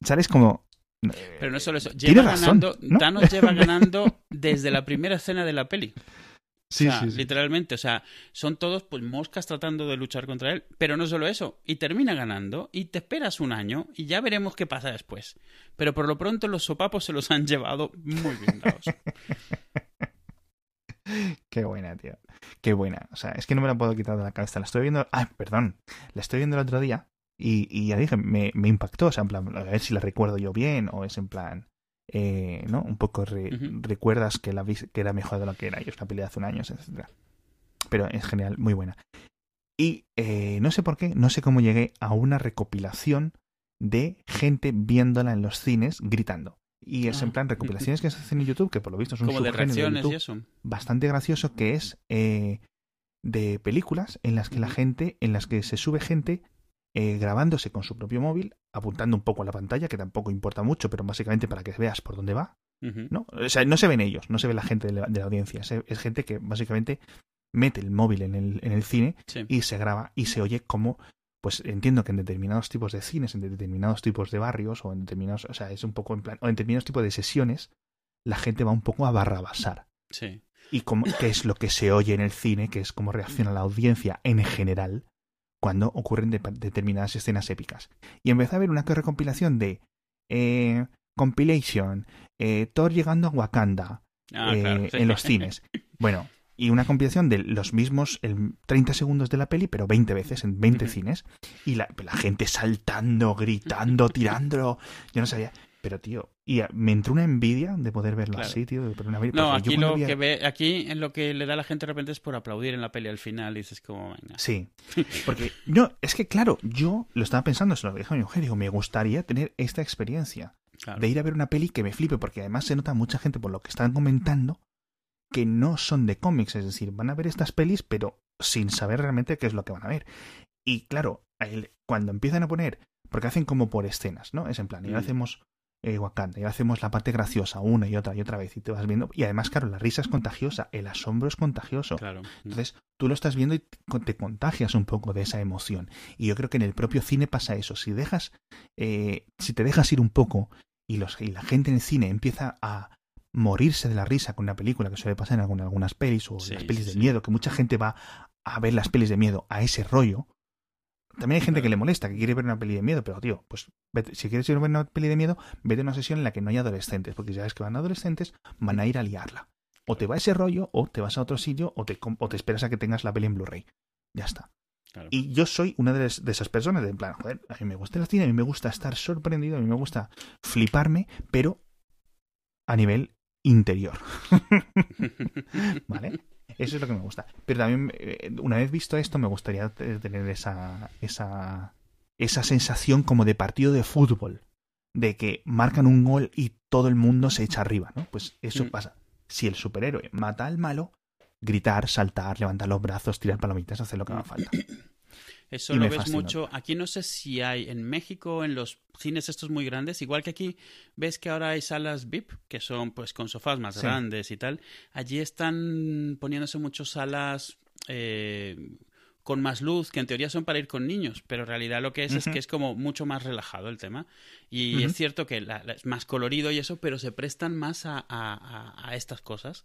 Y. ¿Sabes cómo.? Pero no solo eso, lleva razón, ganando, ¿no? Thanos lleva ganando desde la primera escena de la peli. <laughs> Sí, o sea, literalmente, o sea, son todos pues moscas tratando de luchar contra él, pero no solo eso, y termina ganando y te esperas un año y ya veremos qué pasa después. Pero por lo pronto los sopapos se los han llevado muy bien dados. <laughs> Qué buena, tío. Qué buena. O sea, es que no me la puedo quitar de la cabeza. La estoy viendo. Ah, perdón. La estoy viendo el otro día y, y ya dije, me, me impactó. O sea, en plan, a ver si la recuerdo yo bien o es en plan. Eh, ¿No? Un poco re- recuerdas que, la que era mejor de lo que era y es una pelea de hace un año, etc. Pero en general, muy buena. Y eh, no sé por qué, no sé cómo llegué a una recopilación de gente viéndola en los cines gritando. Y es en Ah. plan recopilaciones que se hacen en YouTube, que por lo visto es un Como de subgénero reacciones YouTube y eso. bastante gracioso que es eh, de películas en las que la gente, en las que se sube gente eh, grabándose con su propio móvil, apuntando un poco a la pantalla, que tampoco importa mucho, pero básicamente para que veas por dónde va. ¿no? O sea, no se ven ellos, no se ve la gente de la, de la audiencia, es gente que básicamente mete el móvil en el, en el cine Sí. y se graba y se oye como pues entiendo que en determinados tipos de cines, en determinados tipos de barrios o en determinados, o sea, es un poco en plan, o en determinados tipos de sesiones, la gente va un poco a barrabasar. sí. Y cómo, qué es lo que se oye en el cine, que es cómo reacciona la audiencia en general cuando ocurren de- determinadas escenas épicas. Y empecé a ver una recompilación de eh, compilation, eh, Thor llegando a Wakanda Ah, eh, claro, sí. en los cines. <laughs> Bueno, y una compilación de los mismos el 30 segundos de la peli, pero 20 veces en 20 cines. Y la, la gente saltando, gritando, tirándolo. Yo no sabía. Pero, tío, y me entró una envidia de poder verlo Claro. así, tío. poder ver- No, aquí lo vi que ve, aquí en lo que le da a la gente de repente es por aplaudir en la peli al final. Y dices como, venga. Sí, <laughs> porque no, es que claro, yo lo estaba pensando, se lo dije a mi mujer, digo, me gustaría tener esta experiencia Claro. de ir a ver una peli que me flipe, porque además se nota mucha gente por lo que están comentando que no son de cómics, es decir, van a ver estas pelis pero sin saber realmente qué es lo que van a ver. Y claro, cuando empiezan a poner, porque hacen como por escenas, ¿no? Es en plan, y ahora Mm. hacemos eh, Wakanda, y hacemos la parte graciosa una y otra y otra vez, y te vas viendo, y además, claro, la risa es contagiosa, el asombro es contagioso. Claro. Entonces, tú lo estás viendo y te contagias un poco de esa emoción. Y yo creo que en el propio cine pasa eso. Si dejas, eh, si te dejas ir un poco y, los, y la gente en el cine empieza a morirse de la risa con una película que suele pasar en alguna- algunas pelis o Sí, las pelis sí, de sí. miedo, que mucha gente va a ver las pelis de miedo a ese rollo. También hay gente que le molesta, que quiere ver una peli de miedo, pero tío, pues vete- si quieres ir a ver una peli de miedo, vete a una sesión en la que no haya adolescentes, porque si sabes que van adolescentes, van a ir a liarla. O te va ese rollo, o te vas a otro sitio, o te, com- o te esperas a que tengas la peli en Blu-ray. Ya está. Claro. Y yo soy una de esas personas, de en plan, joder, a mí me gusta el cine, a mí me gusta estar sorprendido, a mí me gusta fliparme, pero a nivel interior. <laughs> ¿Vale? Eso es lo que me gusta. Pero también, eh, una vez visto esto, me gustaría te- tener esa, esa, esa sensación como de partido de fútbol. De que marcan un gol y todo el mundo se echa arriba, ¿no? Pues eso Mm. pasa. Si el superhéroe mata al malo, gritar, saltar, levantar los brazos, tirar palomitas, hacer lo que haga falta. Eso Y lo ves fascina. mucho. Aquí no sé si hay en México, en los cines estos muy grandes, igual que aquí ves que ahora hay salas VIP, que son pues con sofás más Sí. grandes y tal. Allí están poniéndose muchas salas eh, con más luz, que en teoría son para ir con niños, pero en realidad lo que es es que es como mucho más relajado el tema. Y es cierto que la- la- es más colorido y eso, pero se prestan más a, a- a- a estas cosas.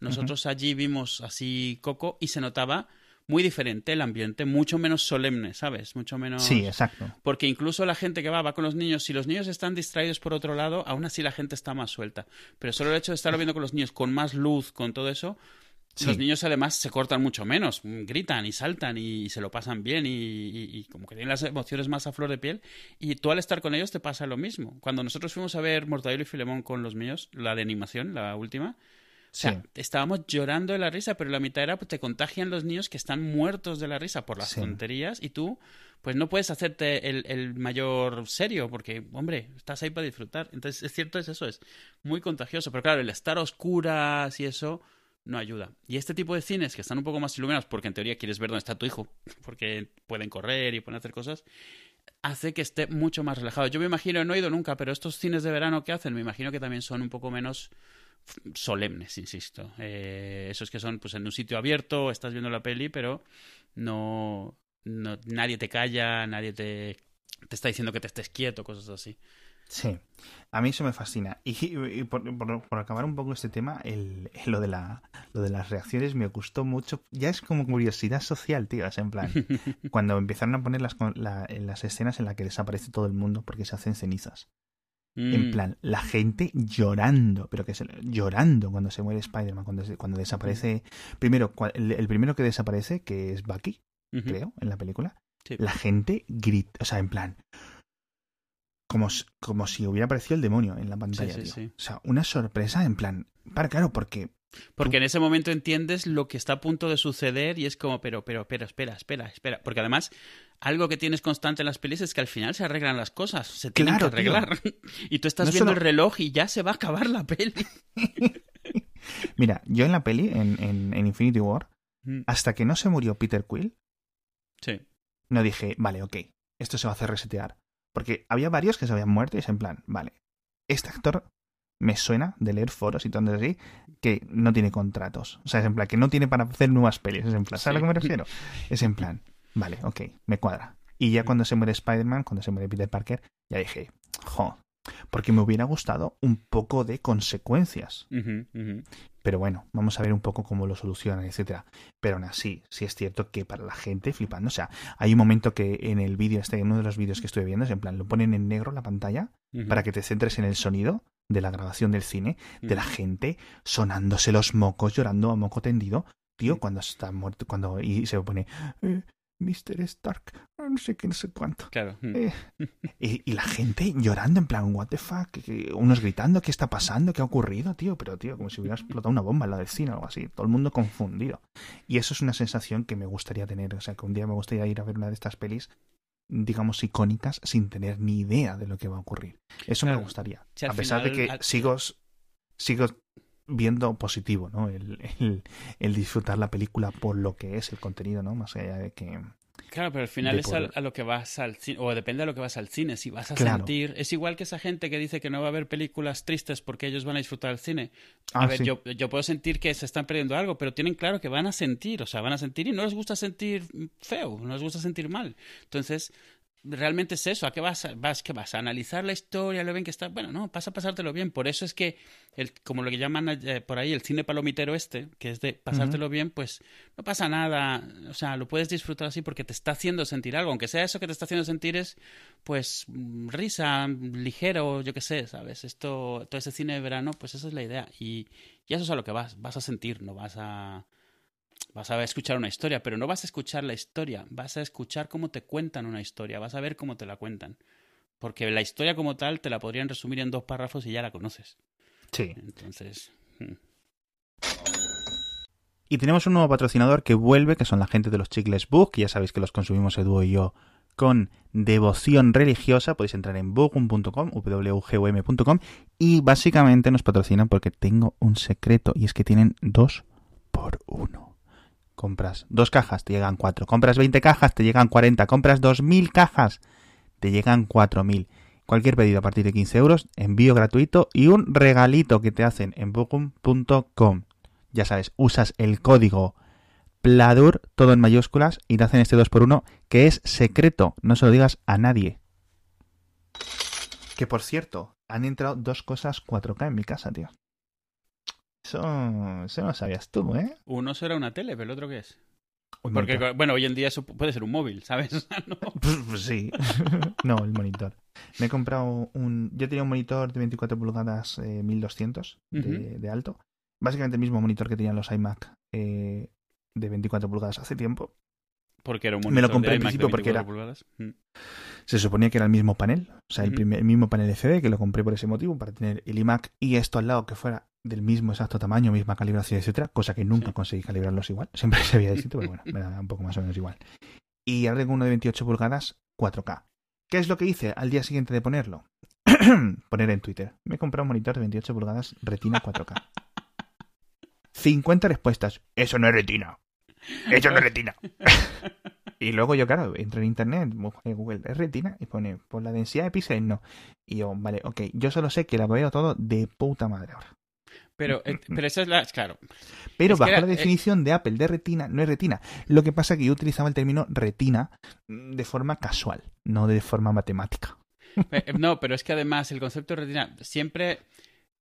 Nosotros allí vimos así Coco y se notaba muy diferente el ambiente, mucho menos solemne, ¿sabes? Mucho menos... Sí, exacto. Porque incluso la gente que va, va con los niños, si los niños están distraídos por otro lado, aún así la gente está más suelta. Pero solo el hecho de estarlo viendo con los niños, con más luz, con todo eso, Sí. los niños además se cortan mucho menos, mm, gritan y saltan y se lo pasan bien y, y- y como que tienen las emociones más a flor de piel. Y tú al estar con ellos te pasa lo mismo. Cuando nosotros fuimos a ver Mortadelo y Filemón con los míos, la de animación, la última, sea, Sí. estábamos llorando de la risa, pero la mitad era pues, te contagian los niños que están muertos de la risa por las Sí. tonterías y tú pues no puedes hacerte el, el mayor serio porque, hombre, estás ahí para disfrutar. Entonces, es cierto, es eso, es muy contagioso. Pero claro, el estar a oscuras y eso no ayuda. Y este tipo de cines que están un poco más iluminados, porque en teoría quieres ver dónde está tu hijo, <laughs> porque pueden correr y pueden hacer cosas, hace que esté mucho más relajado. Yo me imagino, no he ido nunca, pero estos cines de verano que hacen, me imagino que también son un poco menos solemnes, insisto. Eh, esos que son pues en un sitio abierto, estás viendo la peli, pero no, no nadie te calla, nadie te, te está diciendo que te estés quieto, cosas así. Sí, a mí eso me fascina. Y, y por, por- por acabar un poco este tema, el, lo, de la, lo de las reacciones me gustó mucho. Ya es como curiosidad social, tío. Es en plan, <laughs> cuando empezaron a poner las, la- las escenas en las que desaparece todo el mundo porque se hacen cenizas. En Mm, plan, la gente llorando, pero que se, llorando cuando se muere Spider-Man, cuando, cuando desaparece. Primero, el, el primero que desaparece, que es Bucky, creo, en la película, Sí. la gente grita, o sea, en plan, como, como si hubiera aparecido el demonio en la pantalla, sí, tío. sí. O sea, una sorpresa, en plan, para, claro, porque, Porque en ese momento entiendes lo que está a punto de suceder y es como, pero, pero, pero, espera, espera, espera. Porque además, algo que tienes constante en las pelis es que al final se arreglan las cosas, se tienen Claro, que tío. arreglar. <laughs> Y tú estás No viendo solo- el reloj y ya se va a acabar la peli. <laughs> mira, yo en la peli, en, en, en Infinity War, Mm, hasta que no se murió Peter Quill, Sí. no dije, vale, ok, esto se va a hacer resetear. Porque había varios que se habían muerto y es en plan, vale, este actor me suena de leer foros y todo así, que no tiene contratos. O sea, es en plan, que no tiene para hacer nuevas pelis. Es en plan, ¿sabes a lo que me refiero? Es en plan, vale, ok, me cuadra. Y ya cuando se muere Spider-Man, cuando se muere Peter Parker, ya dije, jo, porque me hubiera gustado un poco de consecuencias. Pero bueno, vamos a ver un poco cómo lo solucionan, etcétera. Pero aún así, sí es cierto que para la gente flipando, o sea, hay un momento que en el vídeo, este, en uno de los vídeos que estuve viendo, es en plan, lo ponen en negro la pantalla para que te centres en el sonido de la grabación del cine, de la gente sonándose los mocos, llorando a moco tendido, tío, cuando está muerto, cuando y se pone eh, Mr. Stark, no sé qué, no sé cuánto. Claro. Eh, <laughs> y, y la gente llorando en plan, what the fuck, unos gritando, ¿qué está pasando? ¿Qué ha ocurrido, tío? Pero, tío, como si hubiera explotado una bomba en la del cine o algo así. Todo el mundo confundido. Y eso es una sensación que me gustaría tener. O sea, que un día me gustaría ir a ver una de estas pelis, digamos, icónicas, sin tener ni idea de lo que va a ocurrir. Eso me gustaría. A pesar de que al- sigo, sigo viendo positivo, ¿no? El, el- el disfrutar la película por lo que es el contenido, ¿no? Más allá de que... Claro, pero al final es poder. a lo que vas al cine, o depende de lo que vas al cine, si vas a Claro. sentir, es igual que esa gente que dice que no va a haber películas tristes porque ellos van a disfrutar del cine. A Ah, ver, sí. yo, yo puedo sentir que se están perdiendo algo, pero tienen claro que van a sentir, o sea, van a sentir y no les gusta sentir feo, no les gusta sentir mal. Entonces, realmente es eso, ¿a qué vas? a- vas, qué vas? ¿A analizar la historia, lo bien que está? Bueno, no, pasa a pasártelo bien. Por eso es que, el, como lo que llaman eh, por ahí el cine palomitero este, que es de pasártelo bien, pues no pasa nada. O sea, lo puedes disfrutar así porque te está haciendo sentir algo. Aunque sea eso que te está haciendo sentir es, pues, mm, risa, ligero, yo qué sé, ¿sabes? Esto, todo ese cine de verano, pues esa es la idea. Y, y eso es a lo que vas. Vas a sentir, no vas a... Vas a escuchar una historia, pero no vas a escuchar la historia, vas a escuchar cómo te cuentan una historia, vas a ver cómo te la cuentan. Porque la historia como tal te la podrían resumir en dos párrafos y ya la conoces. Sí. Entonces, mm, Y tenemos un nuevo patrocinador que vuelve, que son la gente de los Chicles Book, que ya sabéis que los consumimos Edu y yo con devoción religiosa. Podéis entrar en bugum.com, wgum.com, y básicamente nos patrocinan porque tengo un secreto, y es que tienen dos por uno. Compras dos cajas, te llegan cuatro. Compras 20 cajas, te llegan 40. Compras 2.000 cajas, te llegan 4.000. Cualquier pedido a partir de 15 euros, envío gratuito y un regalito que te hacen en bugum.com ya sabes, usas el código PLADUR, todo en mayúsculas, y te hacen este 2x1 que es secreto, no se lo digas a nadie. Que por cierto, han entrado dos cosas 4K en mi casa, tío. Eso, eso no lo sabías tú, ¿eh? uno será una tele, pero el otro qué es. Un Porque, monitor. bueno, hoy en día eso puede ser un móvil, ¿sabes? <laughs> No. <laughs> Pues, pues sí. <laughs> no, el monitor. Me he comprado un... Yo tenía un monitor de 24 pulgadas eh, 1200 de, Ujú. de alto. Básicamente el mismo monitor que tenían los iMac eh, de 24 pulgadas hace tiempo. Porque era un Me monitor lo compré de al de principio porque 24 era- pulgadas. Mm. Se suponía que era el mismo panel, o sea, el, primer- el mismo panel LCD, que lo compré por ese motivo, para tener el iMac y esto al lado que fuera del mismo exacto tamaño, misma calibración, etcétera, cosa que nunca Sí. conseguí calibrarlos igual. <laughs> Siempre se había distinto, pero bueno, me da un poco más o menos igual. Y ahora tengo uno de 28 pulgadas 4K. ¿Qué es lo que hice al día siguiente de ponerlo? <clears throat> Poner en Twitter. Me he comprado un monitor de 28 pulgadas Retina 4K. 50 <laughs> respuestas. Eso no es Retina. Eso no es Retina. <laughs> Y luego yo, claro, entro en internet, en Google, es retina, y pone, por la densidad de píxeles, no. Y yo, vale, ok, yo solo sé que la veo todo de puta madre ahora. Pero, eh, pero esa es la. Claro. Pero Es bajo era- la eh, definición de Apple de retina, no es retina. Lo que pasa es que yo utilizaba el término retina mm, de forma casual, no de forma matemática. Eh, eh, No, <laughs> pero es que además el concepto de retina siempre.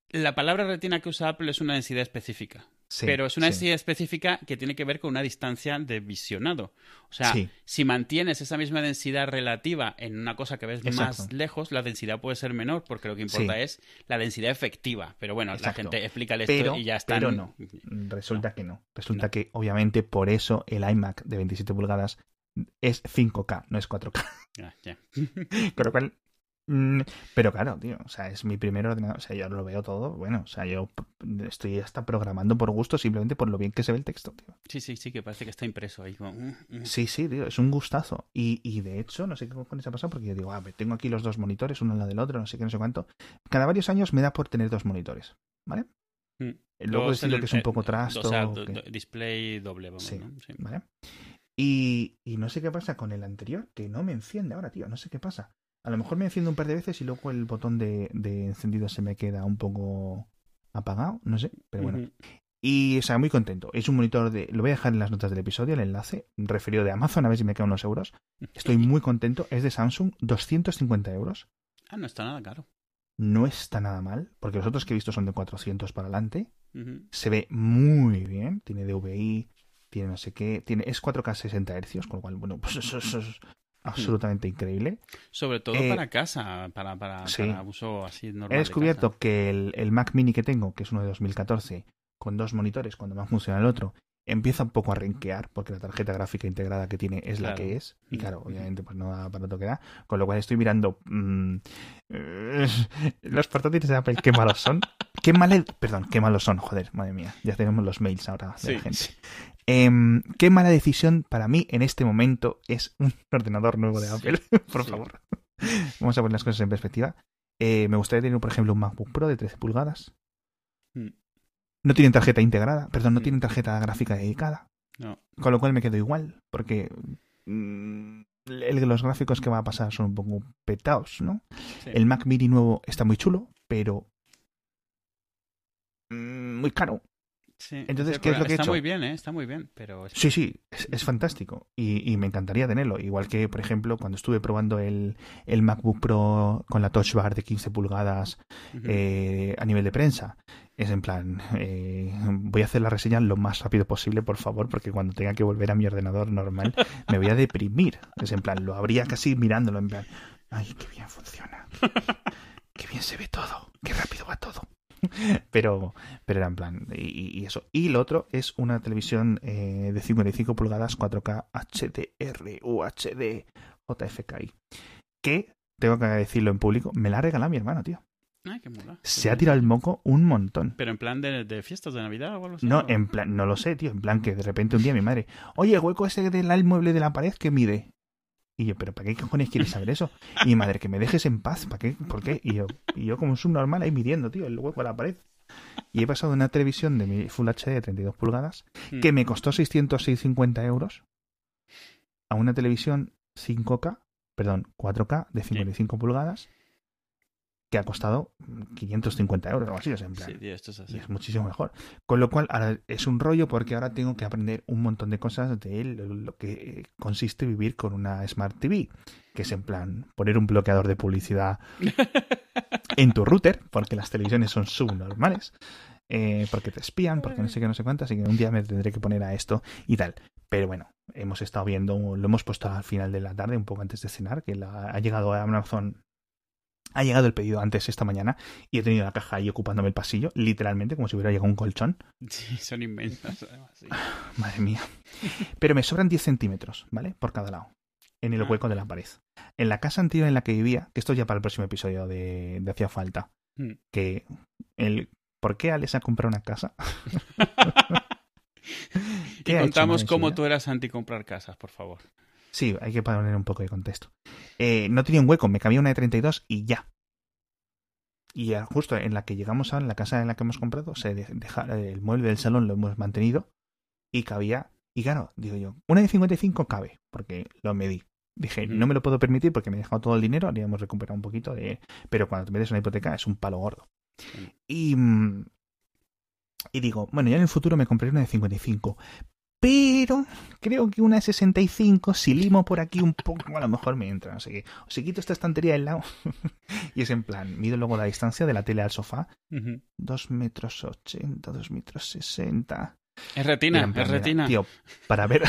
La palabra retina que usa Apple es una densidad específica. Sí, pero es una sí. densidad específica que tiene que ver con una distancia de visionado. O sea, Sí. si mantienes esa misma densidad relativa en una cosa que ves más lejos, la densidad puede ser menor, porque lo que importa es la densidad efectiva. Pero bueno, Exacto. la gente explica esto Pero, y ya está. pero no. Resulta que no. Resulta que, obviamente, por eso el iMac de 27 pulgadas es 5K, no es 4K. Ya, ya. <laughs> Con lo cual. Mm, Pero claro, tío, o sea, es mi primer ordenador, o sea, yo lo veo todo, bueno, o sea, yo estoy hasta programando por gusto simplemente por lo bien que se ve el texto, tío. Sí, sí, sí, que parece que está impreso ahí. como, mm, mm. Sí, sí, tío, es un gustazo. Y, y de hecho, no sé qué cojones ha pasado porque yo digo, ah, tengo aquí los dos monitores, uno al lado del otro, no sé qué, no sé cuánto. Cada varios años me da por tener dos monitores, ¿vale? Mm. Luego Dos decirlo en que es un poco eh, trasto. O sea, o do- que- do- display doble, vamos, Sí. ¿no? Sí. ¿Vale? Y, y no sé qué pasa con el anterior, que no me enciende ahora, tío. No sé qué pasa. A lo mejor me enciende un par de veces y luego el botón de, de encendido se me queda un poco apagado, no sé, pero bueno. Y, o sea, muy contento. Es un monitor de. Lo voy a dejar en las notas del episodio, el enlace, referido de Amazon, a ver si me quedan unos euros. Estoy muy contento. Es de Samsung, 250 euros. Ah, no está nada caro. No está nada mal, porque los otros que he visto son de 400 para adelante. Se ve muy bien. Tiene DVI, tiene no sé qué. Tiene, es 4K 60 Hz, con lo cual, bueno, pues eso, eso es absolutamente increíble. Sobre todo Eh, para casa, para, para, sí. para uso así normal. He de descubierto casa. que el, el Mac Mini que tengo, que es uno de 2014, con dos monitores, cuando me funciona el otro, empieza un poco a renquear porque la tarjeta gráfica integrada que tiene es la que es y Mm, claro obviamente pues no da para lo que da con lo cual estoy mirando mm, eh, <laughs> los portátiles de Apple qué malos son qué mal perdón qué malos son joder madre mía ya tenemos los mails ahora de Sí, la gente Em, qué mala decisión para mí en este momento es un <laughs> ordenador nuevo de Sí, Apple <laughs> por sí. favor vamos a poner las cosas en perspectiva Eh, me gustaría tener por ejemplo un MacBook Pro de 13 pulgadas Mm, no tienen tarjeta integrada perdón no Mm. tienen tarjeta gráfica dedicada No. con lo cual me quedo igual, porque mm, el- los gráficos que va a pasar son un poco petados, ¿no? Sí. El Mac Mini nuevo está muy chulo, pero mm, muy caro. Sí, Entonces, ¿qué es lo que he Está hecho? muy bien, ¿eh? Está muy bien, pero... Sí, sí, es, es fantástico y, y me encantaría tenerlo. Igual que, por ejemplo, cuando estuve probando el, el MacBook Pro con la Touch Bar de 15 pulgadas eh, a nivel de prensa. Es en plan, eh, voy a hacer la reseña lo más rápido posible, por favor, porque cuando tenga que volver a mi ordenador normal me voy a deprimir. Es en plan, lo habría casi mirándolo, en plan, ay, qué bien funciona, qué bien se ve todo, qué rápido va todo. <laughs> Pero, pero era en plan, y, y eso. Y lo otro es una televisión eh, de 55 pulgadas 4K HDR UHD JFKI, que, tengo que decirlo en público, me la ha regalado mi hermano, tío. Ay, qué mola. Se ha tirado el moco un montón. Pero en plan de, de fiestas de Navidad o algo así. No, ¿o? en plan, no lo sé, tío. En plan que de repente un día mi madre, oye, hueco ese del mueble de la pared que mide. Y yo, ¿pero para qué cojones quieres saber eso? Y mi madre, que me dejes en paz, ¿para qué? ¿Por qué? Y yo, y yo como un subnormal ahí midiendo, tío, el hueco de la pared. Y he pasado una televisión de mi Full HD de 32 pulgadas, Mm. que me costó 650 euros, a una televisión 5K, perdón, 4K de 55 pulgadas, que ha costado 550 euros o algo así, o sea, en plan. Sí, tío, esto es así. Y es muchísimo mejor. Con lo cual, ahora es un rollo porque ahora tengo que aprender un montón de cosas de lo, que consiste vivir con una Smart TV, que es en plan poner un bloqueador de publicidad <laughs> en tu router, porque las televisiones son subnormales, eh, porque te espían, porque no sé qué, no sé cuánto, así que un día me tendré que poner a esto y tal. Pero bueno, hemos estado viendo, lo hemos puesto al final de la tarde, un poco antes de cenar, que la- ha llegado a Amazon ha llegado el pedido antes esta mañana y he tenido la caja ahí ocupándome el pasillo, literalmente, como si hubiera llegado un colchón. <laughs> Sí, son inmensas, además. sí. <sighs> Madre mía. Pero me sobran 10 centímetros, ¿vale? Por cada lado. En el Ah. hueco de la pared. En la casa anterior en la que vivía, que esto ya para el próximo episodio de, de Hacía Falta, Mm. que el ¿por qué Alex ha comprado una casa? <laughs> y ¿Qué ha hecho contamos cómo tú eras anti comprar casas, por favor. Sí, hay que poner un poco de contexto. Eh, no tenía un hueco, me cabía una de 32 y ya. Y ya justo en la que llegamos a la casa en la que hemos comprado, se de- deja, el mueble del salón lo hemos mantenido y cabía. Y claro, digo yo, una de 55 cabe, porque lo medí. Dije, no me lo puedo permitir porque me he dejado todo el dinero, habríamos recuperado un poquito de. Pero cuando te metes una hipoteca es un palo gordo. Y. mm, Y digo, bueno, ya en el futuro me compraré una de 55. Pero creo que una de 65, si limo por aquí un poco, a lo mejor me entra. No sé qué. O si quito esta estantería del lado. <laughs> y es en plan, mido luego la distancia de la tele al sofá. Ujú. 2 metros 80, 2 metros 60. Es retina, plan, es mira, retina. Tío, para ver.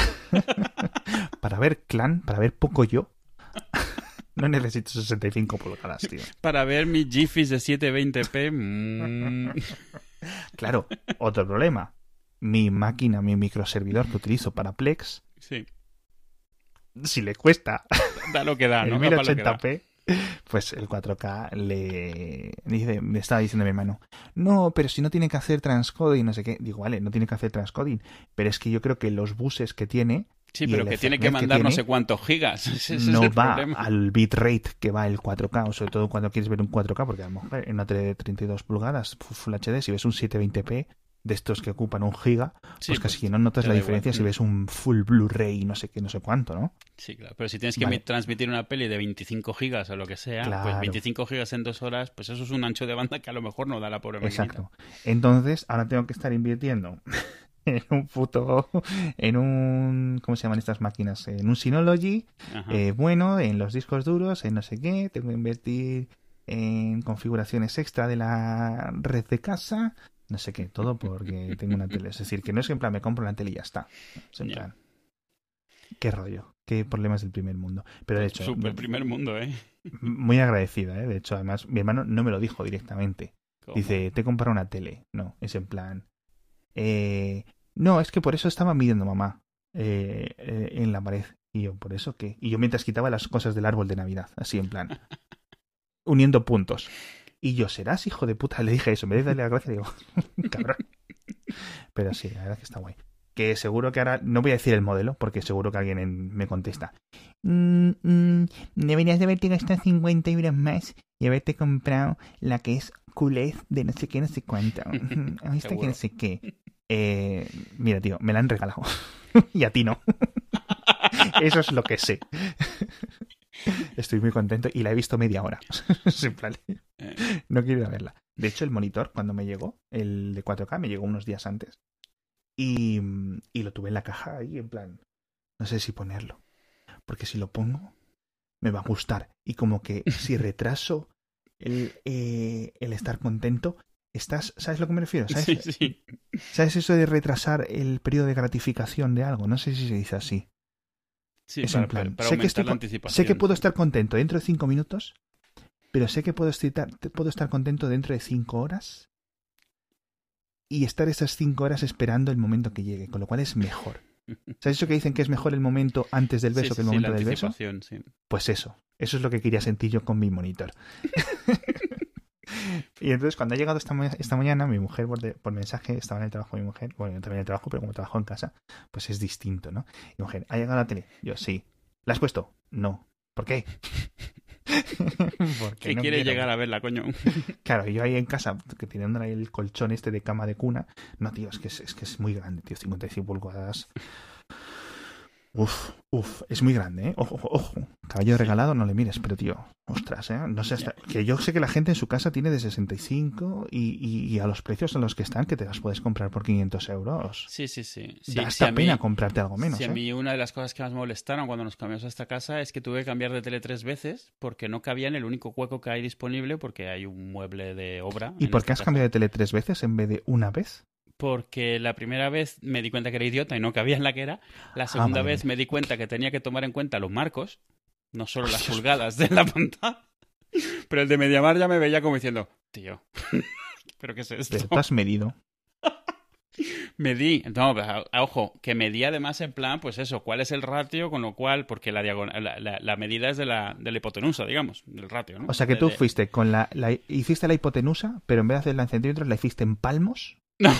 <laughs> para ver clan, para ver poco yo. <laughs> no necesito 65 pulgadas, tío. Para ver mi GIFs de 720p. mm, Claro, otro problema. Mi máquina, mi microservidor que utilizo para Plex, sí, si le cuesta da lo que da, <laughs> el ¿no? Da pa' lo que da. 1080p, pues el 4K le dice, me estaba diciendo mi hermano, no, pero si no tiene que hacer transcoding, no sé qué. Digo, vale, no tiene que hacer transcoding, pero es que yo creo que los buses que tiene Sí, pero que tiene que mandar no sé cuántos gigas. <laughs> Ese es no el va problema. al bitrate que va el 4K, o sobre todo cuando quieres ver un 4K, porque a lo mejor en una tele de 32 pulgadas, Full HD, si ves un 720p de estos que ocupan un giga, Sí, pues casi que no notas la diferencia igual. si Mm. ese un full Blu-ray, no sé qué, no sé cuánto, ¿no? Sí, claro. Pero si tienes que Vale. transmitir una peli de 25 gigas o lo que sea, pues Claro. 25 gigas en dos horas, pues eso es un ancho de banda que a lo mejor no da la pobre maquinita. Exacto. Entonces, ahora tengo que estar invirtiendo <laughs> en un puto, en un, ¿cómo se llaman estas máquinas? En un Synology, eh, bueno, en los discos duros, en no sé qué, tengo que invertir en configuraciones extra de la red de casa, no sé qué, todo porque tengo una tele. Es decir, que no es que en plan me compro una tele y ya está. Es en plan, qué rollo, qué problemas del primer mundo. Pero de hecho, Super primer mundo, ¿eh? muy agradecida, ¿eh? De hecho, además, mi hermano no me lo dijo directamente. ¿Cómo? Dice, te he comprado una tele. No, es en plan. Eh, No, es que por eso estaba midiendo mamá eh, eh, en la pared. Y yo, ¿por eso qué? Y yo mientras quitaba las cosas del árbol de Navidad, así en plan, <laughs> uniendo puntos. Y yo, ¿serás hijo de puta? Le dije eso, me vez de darle la gracia, digo, <laughs> cabrón. Pero sí, la verdad que está guay. Que seguro que ahora, no voy a decir el modelo, porque seguro que alguien en- me contesta. "Mm, mm, deberías de haberte gastado 50 euros más y haberte comprado la que es culez de no sé qué, no sé cuánto. <laughs> Esta que no sé qué. Eh, mira, tío, me la han regalado. <laughs> y a ti no. Eso es lo que sé. <laughs> Estoy muy contento y la he visto media hora. <laughs> Plan, Eh, no quiero ir a verla. De hecho, el monitor, cuando me llegó, el de 4K, me llegó unos días antes. Y, y lo tuve en la caja ahí, en plan, no sé si ponerlo. Porque si lo pongo, me va a gustar. Y como que si <laughs> retraso el, eh, el estar contento, estás, ¿sabes lo que me refiero? ¿Sabes, sí, sí. ¿Sabes eso de retrasar el periodo de gratificación de algo? No sé si se dice así. Sí, Es para, en plan, para sé que estoy. Sé que puedo estar contento dentro de cinco minutos, pero sé que puedo estar, puedo estar contento dentro de cinco horas y estar esas cinco horas esperando el momento que llegue, con lo cual es mejor. <laughs> ¿Sabes eso que dicen que es mejor el momento antes del beso Sí, que el sí, momento la del beso? Pues eso, eso es lo que quería sentir yo con mi monitor. <laughs> <laughs> y entonces cuando ha llegado esta, ma- esta mañana, mi mujer por, de- por mensaje, estaba en el trabajo de mi mujer, bueno, yo también en el trabajo, pero como trabajo en casa, pues es distinto, ¿no? Mi mujer, ¿ha llegado la tele? Yo, sí. ¿La has puesto? No. ¿Por qué? <laughs> Porque Que no quiere quiero. llegar a verla, coño. <laughs> Claro, yo ahí en casa, que teniendo ahí el colchón este de cama de cuna, no, tío, es que es, es que es muy grande, tío, 55 pulgadas. Uf, uf, es muy grande, ¿eh? Ojo, ojo, ojo. Caballo regalado, no le mires, pero tío, ostras, ¿eh? No sé hasta... Que yo sé que la gente en su casa tiene de 65 y, y, y a los precios en los que están, que te las puedes comprar por 500 euros. Sí, sí, sí. sí da sí, hasta a mí- pena comprarte algo menos, sí, a ¿eh? mí una de las cosas que más me molestaron cuando nos cambiamos a esta casa es que tuve que cambiar de tele tres veces porque no cabía en el único hueco que hay disponible porque hay un mueble de obra. ¿Y por qué has casa. cambiado de tele tres veces en vez de una vez? Porque la primera vez me di cuenta que era idiota y no cabía en la que era. La segunda Ah, vale, vez me di cuenta que tenía que tomar en cuenta los marcos, no solo las pulgadas de la <laughs> pantalla. Pero el de Mediamar ya me veía como diciendo, tío, <laughs> ¿pero qué es esto? Tú has medido. <laughs> Medí, no, pero, a- ojo, que medí además en plan, pues eso, cuál es el ratio, con lo cual, porque la, diagonal, la, la- la medida es de la, de la hipotenusa, digamos, del ratio, ¿no? O sea que De- tú de- fuiste con la, la- Hiciste la hipotenusa, pero en vez de hacerla en centímetros, la hiciste en palmos. No.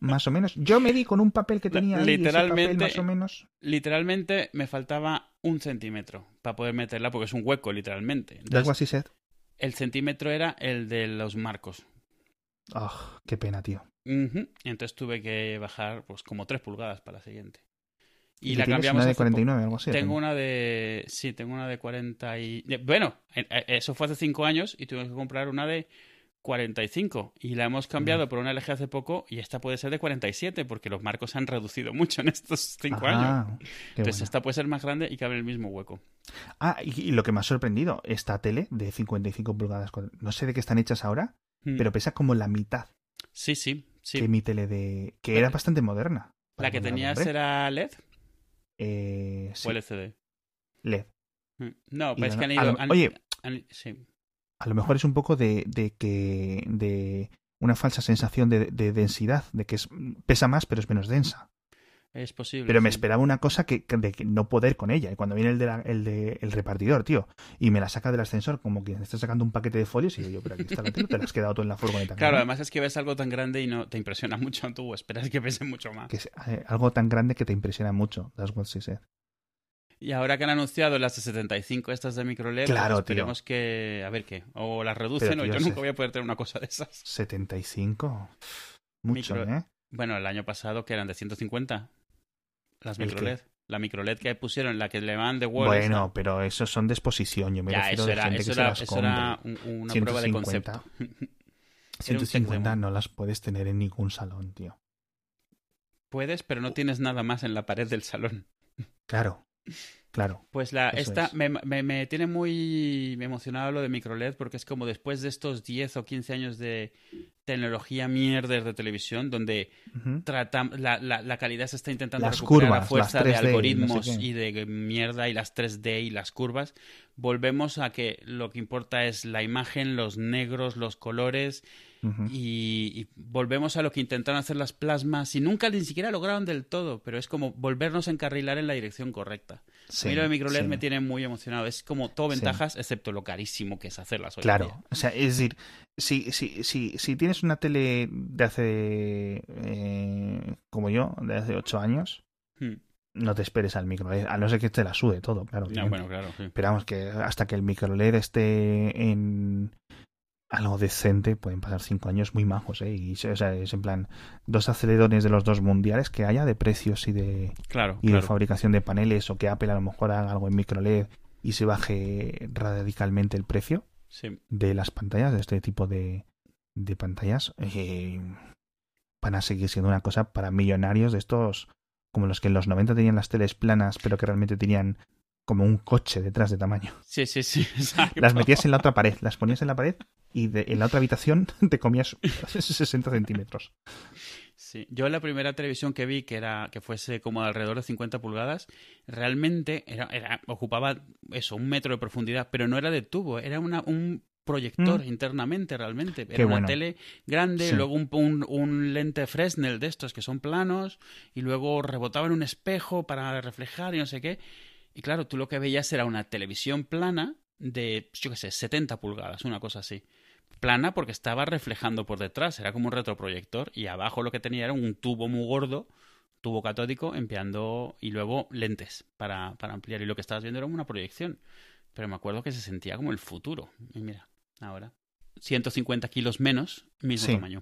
Más o menos. Yo medí con un papel que tenía ahí, Literalmente- papel más o menos. Literalmente me faltaba un centímetro para poder meterla, porque es un hueco, literalmente. That's Entonces, what she said. el centímetro era el de los marcos. Oh, qué pena, tío. Entonces tuve que bajar pues como tres pulgadas para la siguiente. Y, ¿Y la cambiamos una de hace poco. 49 algo así? Tengo una de. Sí, tengo una de 40 y. Bueno, eh, eso fue hace 5 años y tuve que comprar una de 45. Y la hemos cambiado Mm. por una LG hace poco y esta puede ser de 47 porque los marcos se han reducido mucho en estos 5 años. Ah, qué Entonces esta puede ser más grande y cabe en el mismo hueco. Ah, y, y lo que me ha sorprendido, esta tele de 55 pulgadas, no sé de qué están hechas ahora, Mm. pero pesa como la mitad Sí, sí, sí. que mi tele de... que era bastante moderna. ¿La que tenías era LED Eh, sí, o LCD? LED. Mm. No, pero es que han ido. lo- han- oye. han- sí. A lo mejor es un poco de, de que... de una falsa sensación de, de densidad, de que es, pesa más pero es menos densa. Es posible. Pero me esperaba una cosa que, que- de que no poder con ella. Y cuando viene el, de la- el, de, el repartidor, tío, y me la saca del ascensor como quien está sacando un paquete de folios, y digo yo, pero aquí está la tele, te la has quedado tú en la furgoneta. Claro, ¿no? además es que ves algo tan grande y no te impresiona mucho. Tú esperas que pese mucho más. Que es eh, algo tan grande que te impresiona mucho. That's what she said. Y ahora que han anunciado las de 75 estas de micro LED, Claro, pues esperemos que... A ver qué. O las reducen Pero, o tío, yo se- nunca voy a poder tener una cosa de esas. 75. Mucho, Micro- ¿eh? Bueno, el año pasado que eran de 150. Las ¿El micro qué? LED. La micro LED que pusieron, la que le van de Wall. Bueno, pero esos son de exposición. Yo me ya, refiero eso era, gente eso que se era, las eso era un- una prueba de 150. concepto. <laughs> Era un 150 check no las puedes tener en ningún salón, tío. Puedes, pero no tienes nada más en la pared del salón. Claro. Claro. Pues la, esta es. me, me- me tiene muy emocionado lo de microLED porque es como después de estos 10 o 15 años de tecnología mierder de televisión donde la, la, la calidad se está intentando Las recuperar a curvas, fuerza las de 3D, no sé algoritmos y de mierda y las 3D y las curvas. Volvemos a que lo que importa es la imagen, los negros, los colores Y, y volvemos a lo que intentaron hacer las plasmas y nunca ni siquiera lograron del todo, pero es como volvernos a encarrilar en la dirección correcta. Sí, a mí lo de microLED sí. me tiene muy emocionado. Es como todo Sí. ventajas, excepto lo carísimo que es hacerlas hoy en Claro, día. o sea, es decir, si, si, si, si tienes una tele de hace, eh, como yo, de hace ocho años, Hmm. no te esperes al micro LED, a no ser que te la sude todo, claro. No, obviamente. bueno, claro. sí. Pero vamos, que hasta que el micro LED esté en algo decente, pueden pasar cinco años muy majos, ¿eh? Y, o sea, es en plan, dos acelerones de los dos mundiales que haya de precios y de, Claro, y de fabricación de paneles, o que Apple a lo mejor haga algo en micro LED y se baje radicalmente el precio Sí. de las pantallas, de este tipo de, de pantallas, eh, van a seguir siendo una cosa para millonarios de estos, como los que en los 90 tenían las teles planas, pero que realmente tenían como un coche detrás de tamaño. Sí, sí, sí. <laughs> exacto. Las metías en la otra pared, las ponías en la pared y de- en la otra habitación <laughs> te comías <laughs> 60 centímetros. Sí. Yo la primera televisión que vi que era que fuese como de alrededor de 50 pulgadas, realmente era, era- ocupaba eso, un metro de profundidad, pero no era de tubo, era una, un proyector Mm. internamente realmente. Era Qué una bueno. tele grande, Sí. luego un, un, un lente Fresnel de estos que son planos, y luego rebotaba en un espejo para reflejar y no sé qué. Y claro, tú lo que veías era una televisión plana de, yo qué sé, 70 pulgadas, una cosa así. Plana porque estaba reflejando por detrás, era como un retroproyector, y abajo lo que tenía era un tubo muy gordo, tubo catódico, empleando, y luego lentes para, para ampliar. Y lo que estabas viendo era una proyección. Pero me acuerdo que se sentía como el futuro. Y mira, ahora. 150 kilos menos, mismo Sí. tamaño.